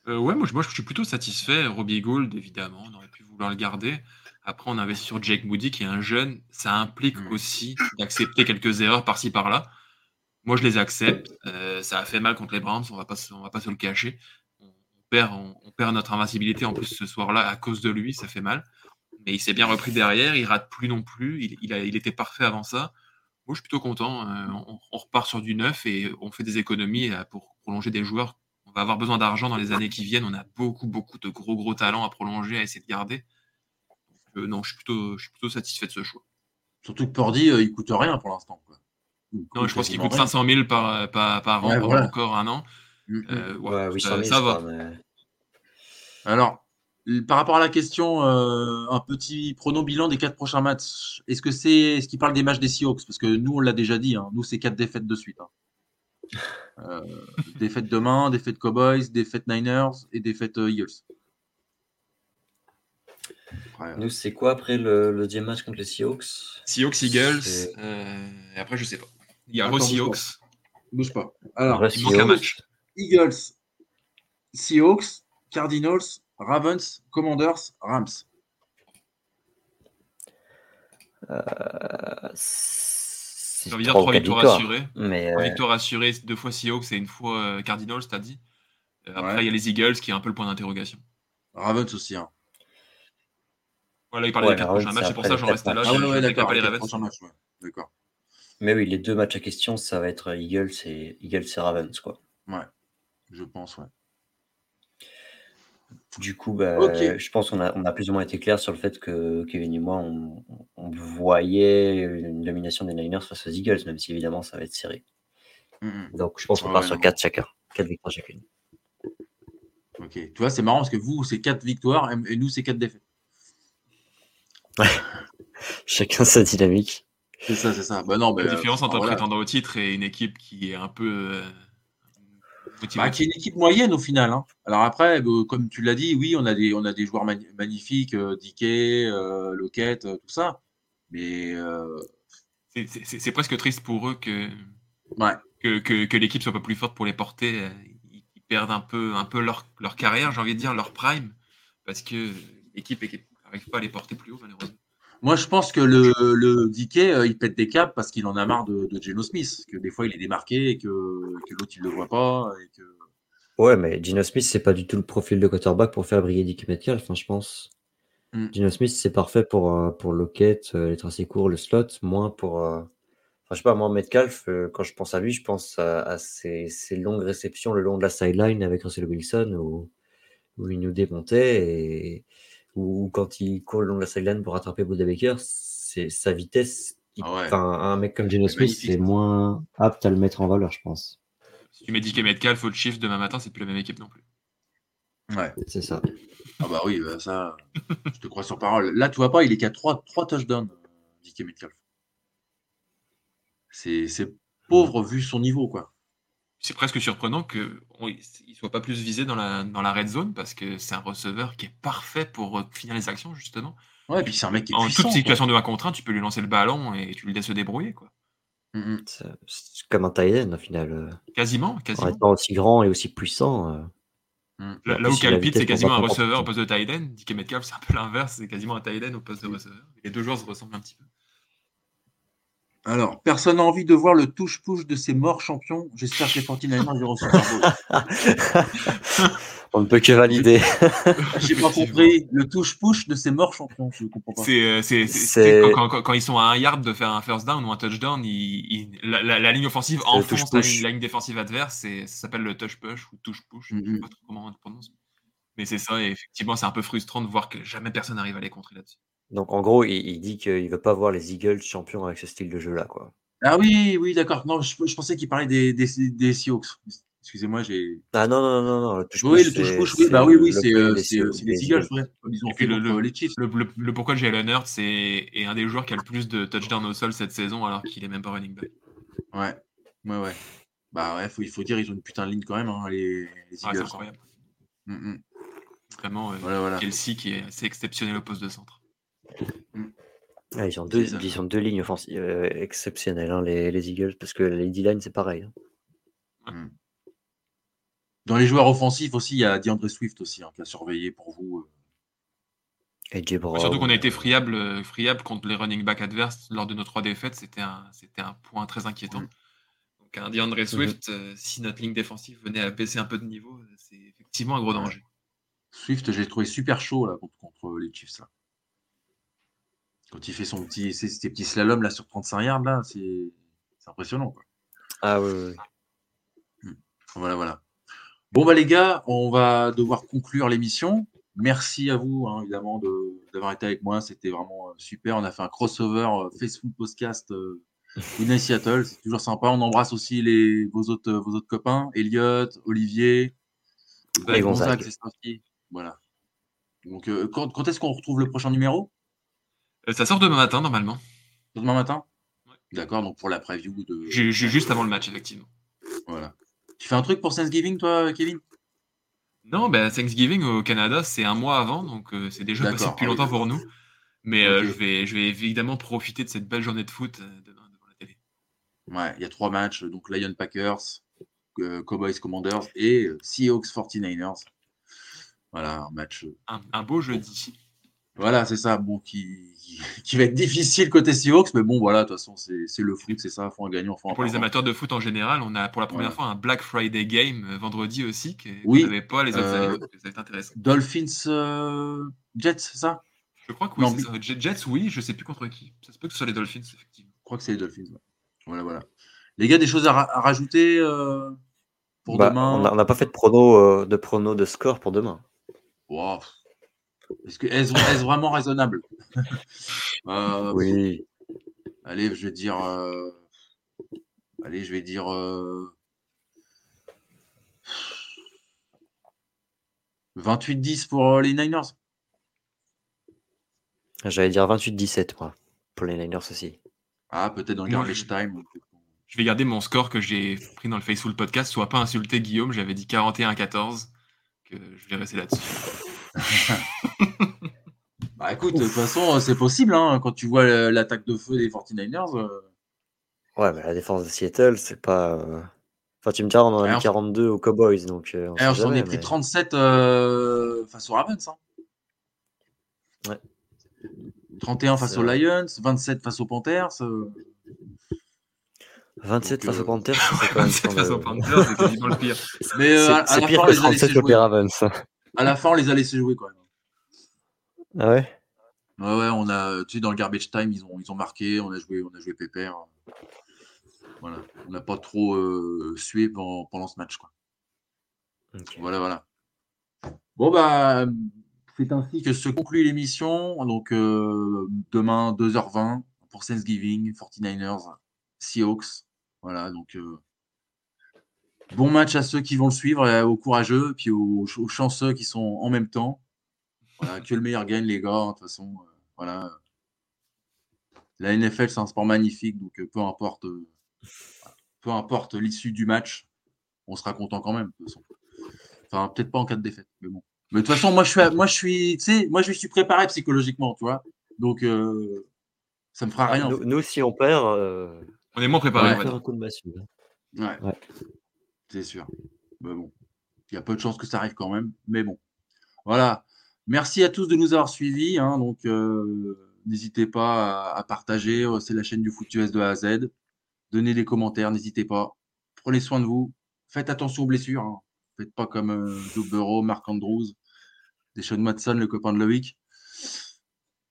Euh, ouais, moi, je- moi je suis plutôt satisfait. Robbie Gould, évidemment, on aurait pu vouloir le garder. Après, on investit sur Jake Moody, qui est un jeune. Ça implique Mm. aussi d'accepter quelques erreurs par-ci par-là. Moi, je les accepte. Euh, ça a fait mal contre les Browns, on va pas, se- on va pas se le cacher. On perd, on, on perd notre invincibilité en plus ce soir-là à cause de lui, ça fait mal. Mais il s'est bien repris derrière, il rate plus non plus. Il, il a- il était parfait avant ça. Moi, je suis plutôt content. Euh, on, on repart sur du neuf et on fait des économies euh, pour prolonger des joueurs. On va avoir besoin d'argent dans les années qui viennent. On a beaucoup, beaucoup de gros, gros talents à prolonger, à essayer de garder. Donc, euh, non, je suis, plutôt, je suis plutôt satisfait de ce choix. Surtout que Purdy, euh, il coûte rien pour l'instant. Non, je pense qu'il coûte rien. 500 000 par, par, par an Ouais, pendant voilà. encore un an. Mm, mm. Euh, ouais, Ouais, 800 ça, 000, ça je va. crois, mais- Alors, par rapport à la question, euh, un petit prono bilan des quatre prochains matchs. Est-ce que c'est, est-ce qu'il parle des matchs des Seahawks? Parce que nous, on l'a déjà dit. hein. Nous, c'est quatre défaites de suite. hein. Euh, défaite demain, défaite Cowboys, défaite Niners et défaite euh, Eagles. Après, Nous, c'est quoi après le, le deuxième match contre les Seahawks? Seahawks, Eagles. Euh, et après, je sais pas. Il y a Seahawks. bouge pas. Alors, Il manque un match. Eagles, Seahawks, Cardinals, Ravens, Commanders, Rams. Euh, J'ai envie de dire trois ou trois quatre victoires victoires. assurées. Mais euh, victoires assurées, deux fois Seahawks et une fois euh, Cardinals, t'as dit. Euh, après, Ouais. il y a les Eagles qui est un peu le point d'interrogation. Ravens aussi. Hein. Voilà, il parlait Ouais, des quatre Ravens, prochains matchs, c'est pour ça que j'en restais là. Ah je- ouais, d'accord. pas les Ravens. prochains matchs, ouais. D'accord. mais oui, les deux matchs à question, ça va être Eagles et Eagles et Ravens quoi. Ouais, je pense, ouais. Du coup, bah, Ok. je pense qu'on a, on a plus ou moins été clair sur le fait que Kevin et moi, on, on voyait une domination des Niners face aux Eagles, même si évidemment ça va être serré. Mhm. Donc je pense qu'on Ouais, part ouais, sur non. 4 chacun, 4 victoires chacune. Ok. Tu vois, c'est marrant parce que vous, c'est 4 victoires et et nous, c'est 4 défaites. Chacun sa dynamique. C'est ça, c'est ça. Bah non, La différence entre un voilà. prétendant au titre et une équipe qui est un peu euh. Bah, qui est une équipe moyenne au final. hein. Alors après, euh, comme tu l'as dit, oui, on a des, on a des joueurs magnifiques, euh, Dickey, euh, Lockett, euh, tout ça. Mais C'est- presque triste pour eux que, ouais, que, que, que l'équipe soit pas plus forte pour les porter. Ils, ils perdent un peu, un peu leur, leur carrière, j'ai envie de dire, leur prime, parce que l'équipe n'arrive pas à les porter plus haut, malheureusement. Moi je pense que le, le Dickey, euh, il pète des câbles parce qu'il en a marre de, de Geno Smith, que des fois il est démarqué et que, que l'autre il le voit pas. Et que... Ouais, mais Gino Smith, c'est pas du tout le profil de quarterback pour faire briller Dick Metcalf, hein, je pense. Mm. Gino Smith, c'est parfait pour, euh, pour Lockett, euh, les tracés courts, le slot, moins pour. euh, Enfin, je sais pas, moi, Metcalf, quand je pense à lui, je pense à, à ces, ces longues réceptions le long de la sideline avec Russell Wilson où, où il nous démontait et où quand il court le long de la sideline pour rattraper Buda Baker, c'est sa vitesse. il- Ah ouais. Un mec comme C'est Smith, c'est moins apte à le mettre en valeur, je pense. Si tu mets Dick et Metcalf au chiffre demain matin, c'est plus la même équipe non plus. Ouais. C'est ça. Ah bah oui, bah ça, je te crois sur parole. Là, tu vois pas, il est qu'à 3, trois touchdowns, euh, Dickey Metcalf. C'est c'est pauvre vu son niveau, quoi. C'est presque surprenant qu'il ne soit pas plus visé dans la, dans la red zone parce que c'est un receveur qui est parfait pour euh, finir les actions, justement. Ouais, et puis c'est un mec qui est En puissant. toute quoi. situation de 1 contre 1, tu peux lui lancer le ballon et tu le laisses se débrouiller. Quoi. Mm, mm. C'est comme un end, au final. euh, Quasiment, En quasiment. étant aussi grand et aussi puissant. euh, Mm. Là, où Pitts, c'est quasiment un receveur au poste de tight end, Dick Metcalf, c'est un peu l'inverse, c'est quasiment un tight end au poste de receveur. Les deux joueurs se ressemblent un petit peu. Alors, personne n'a envie de voir le touche-push de ces morts champions. J'espère que les 49ers iront Bowl. On ne peut que valider. J'ai pas compris. Le touche-push de ces morts champions. Je comprends pas. C'est, euh, c'est, c'est- C'est- c'est quand, quand- quand ils sont à un yard de faire un first down ou un touchdown, ils- ils- la, la- la ligne offensive enfonce la touche-push. ligne, la ligne défensive adverse et ça s'appelle le touch push ou touche push. Je sais Mhm. pas trop comment on le prononce. Mais c'est ça, et effectivement, c'est un peu frustrant de voir que jamais personne n'arrive à les contrer là-dessus. Donc en gros, il, il dit qu'il veut pas voir les Eagles champions avec ce style de jeu-là. quoi. Ah oui, oui, d'accord. Non, je, je pensais qu'il parlait des, des, des Seahawks. Excusez-moi, j'ai. Ah non, non, non, non, le touche Oui, le touche-push, oui, bah oui, oui, c'est euh, c'est, euh, c'est les Eagles, ouais. Ils ont Et puis fait le, le- les Chiefs. le- le- le pourquoi Jalen Hurts c'est est un des joueurs qui a le plus de touchdowns au sol cette saison alors qu'il est même pas running back. Ouais, ouais, ouais. Bah ouais, faut, il faut dire, ils ont une putain de ligne quand même, hein, les, les Ouais, c'est Eagles. incroyable. Mm, mm. Vraiment, euh, Voilà, voilà. Kelsey qui est assez exceptionnel au poste de centre. Ah, ils, ont deux, ils ont deux lignes offensives euh, exceptionnelles, hein, les, les Eagles, parce que les D-line, c'est pareil. hein. Dans les joueurs offensifs aussi, il y a DeAndre Swift aussi, hein, qui a surveillé pour vous. euh. Et Jay Brown, Surtout qu'on a été friable, euh, friable contre les running backs adverses lors de nos trois défaites, c'était un, c'était un point très inquiétant. Mm. Donc un DeAndre Swift, euh, si notre ligne défensive venait à baisser un peu de niveau, c'est effectivement un gros danger. Swift, j'ai trouvé super chaud là, contre, contre les Chiefs. Là. Quand il fait son petit, ses, ses petits slaloms là, sur 35 yards, là, c'est impressionnant. Quoi. Ah oui, oui, oui. Voilà, voilà. Bon, bah les gars, on va devoir conclure l'émission. Merci à vous, hein, évidemment, de- d'avoir été avec moi. C'était vraiment euh, super. On a fait un crossover euh, Facebook Podcast euh, Winnie Seattle. C'est toujours sympa. On embrasse aussi les, vos, autres, vos autres copains, Elliot, Olivier, Et Gonzague. Voilà. Donc, euh, quand, quand est-ce qu'on retrouve le prochain numéro? Euh, ça sort demain matin, normalement. Demain matin Ouais. D'accord, donc pour la preview de. Ju- ju- Juste avant le match, effectivement. Voilà. Tu fais un truc pour Thanksgiving, toi, Kevin? Non, ben, Thanksgiving au Canada, c'est un mois avant, donc euh, c'est déjà passé depuis ah longtemps pour nous. Mais euh, je, vais, je vais évidemment profiter de cette belle journée de foot euh, demain devant la télé. Ouais, il y a trois matchs, donc Lion Packers, euh, Cowboys Commanders et euh, Seahawks 49ers. Voilà, un match. euh, Un, un beau jeudi. Voilà, c'est ça, bon, qui, qui, qui va être difficile côté Seahawks, mais bon, voilà, de toute façon, c'est c'est le foot, c'est ça, faut en gagner, faut en Pour les amateurs de foot en général, on a pour la première Ouais. fois un Black Friday game euh, vendredi aussi, que Oui, vous n'avez pas les autres euh, années, donc ça va être intéressant. Dolphins euh, Jets, c'est ça? Je crois que oui, non, ça. Jet- Jets, oui, je sais plus contre qui. Ça se peut que ce soit les Dolphins, effectivement. Je crois que c'est les Dolphins. ouais. Voilà, voilà. Les gars, des choses à, ra- à rajouter euh, pour Bah, demain? on n'a pas fait de prono, euh, de prono de score pour demain. Wow. Est-ce que est-ce vraiment raisonnable? Euh, Oui. Allez, je vais dire. euh, Allez, je vais dire. euh, 28-10 pour euh, les Niners. J'allais dire 28-17, moi, pour les Niners aussi. Ah, peut-être dans le garbage je- time. Je vais garder mon score que j'ai pris dans le Facebook podcast. Sois pas insulté, Guillaume. J'avais dit 41-14. Que je vais rester là-dessus. Bah écoute, de toute façon, c'est possible. Hein, quand tu vois le- l'attaque de feu des 49ers. euh, Ouais, mais la défense de Seattle, c'est pas. euh, Enfin, tu me diras, on en a Alors, mis 42 aux Cowboys, donc euh, on s'en jamais, est pris mais- 37 euh, face aux Ravens. Hein. Ouais. 31 face aux. Lions, 27 face aux Panthers. euh, 27 Donc, face euh, aux Panthers, c'est quand même 27 sans face le- aux Panthers, c'est quasiment le pire. Mais euh, C'est- pire que les a laissés 37 côté jouer. Ravens. À la fin, on les a laissés jouer quand même. Ah ouais? Ouais, ouais, on a, tu sais, dans le garbage time, ils ont, ils ont marqué, on a joué, on a joué pépère. Voilà, on n'a pas trop euh, sué pendant, pendant ce match, quoi. Voilà, voilà. Bon bah, c'est ainsi que se conclut l'émission. Donc euh, demain 2h20 pour Thanksgiving, 49ers, Seahawks. Voilà, donc euh, bon match à ceux qui vont le suivre, et aux courageux, puis aux, aux chanceux qui sont en même temps. Voilà, que le meilleur gagne, les gars. De toute façon, euh, voilà. La NFL, c'est un sport magnifique, donc euh, peu importe, euh, peu importe l'issue du match, on sera content quand même. De toute façon. Enfin, peut-être pas en cas de défaite, mais bon. Mais de toute façon, moi, je suis, moi, je suis, tu sais, moi, je suis préparé psychologiquement, tu vois. Donc, euh, ça me fera rien. en Nous, fait. nous, si on perd, euh, On est moins préparé, on va faire un coup de massue. hein. Ouais, Ouais. C'est sûr. Mais bon, il y a peu de chances que ça arrive quand même. Mais bon, voilà. Merci à tous de nous avoir suivis. hein, donc, euh, n'hésitez pas à, partager. euh, C'est la chaîne du Foot US de A à Z. Donnez des commentaires, n'hésitez pas. Prenez soin de vous. Faites attention aux blessures. hein. Faites pas comme euh, Joe Burrow, Mark Andrews, Deshaun Watson, le copain de Loïc.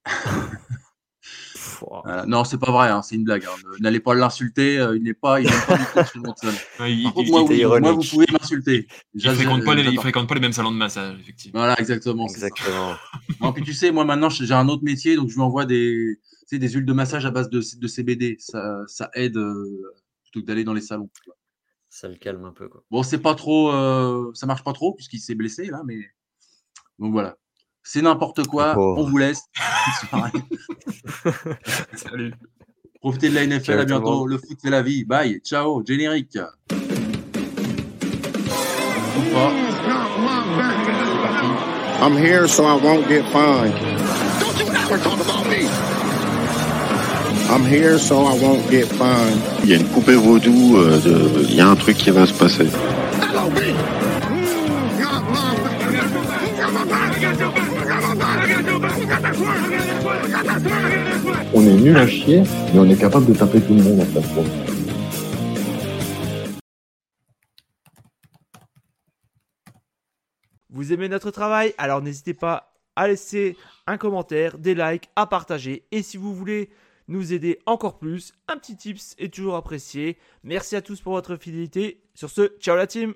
Voilà. Non, c'est pas vrai, hein, c'est une blague. hein. Ne- N'allez pas l'insulter. euh, il n'est pas, il n'aime pas du tout Deshaun Watson. Ouais, il, Par contre, il- moi, oui, vous pouvez m'insulter. il J'adore- fréquente pas les, il j'adore. fréquente pas les mêmes salons de massage, effectivement. Voilà, exactement. Exactement. Non, puis tu sais, moi maintenant, j'ai un autre métier, donc je lui envoie des, tu sais, des huiles de massage à base de, de CBD. Ça, ça aide euh, plutôt que d'aller dans les salons. Ça le calme un peu, quoi. Bon, c'est pas trop, euh, ça marche pas trop puisqu'il s'est blessé là, mais donc voilà. C'est n'importe quoi. Pauvre. On vous laisse. Salut. Profitez de la NFL. Ciao à bientôt. Le foot, c'est la vie. Bye. Ciao. Générique. I'm here so I won't get fined. Don't you ever talk about me? I'm here so I won't get fined. Il y a une poupée vaudou, euh, il y a un truc qui va se passer. Hello, On est nul à chier, mais on est capable de taper tout le monde en fait. Vous aimez notre travail? Alors n'hésitez pas à laisser un commentaire, des likes, à partager. Et si vous voulez nous aider encore plus, un petit tips est toujours apprécié. Merci à tous pour votre fidélité. Sur ce, ciao la team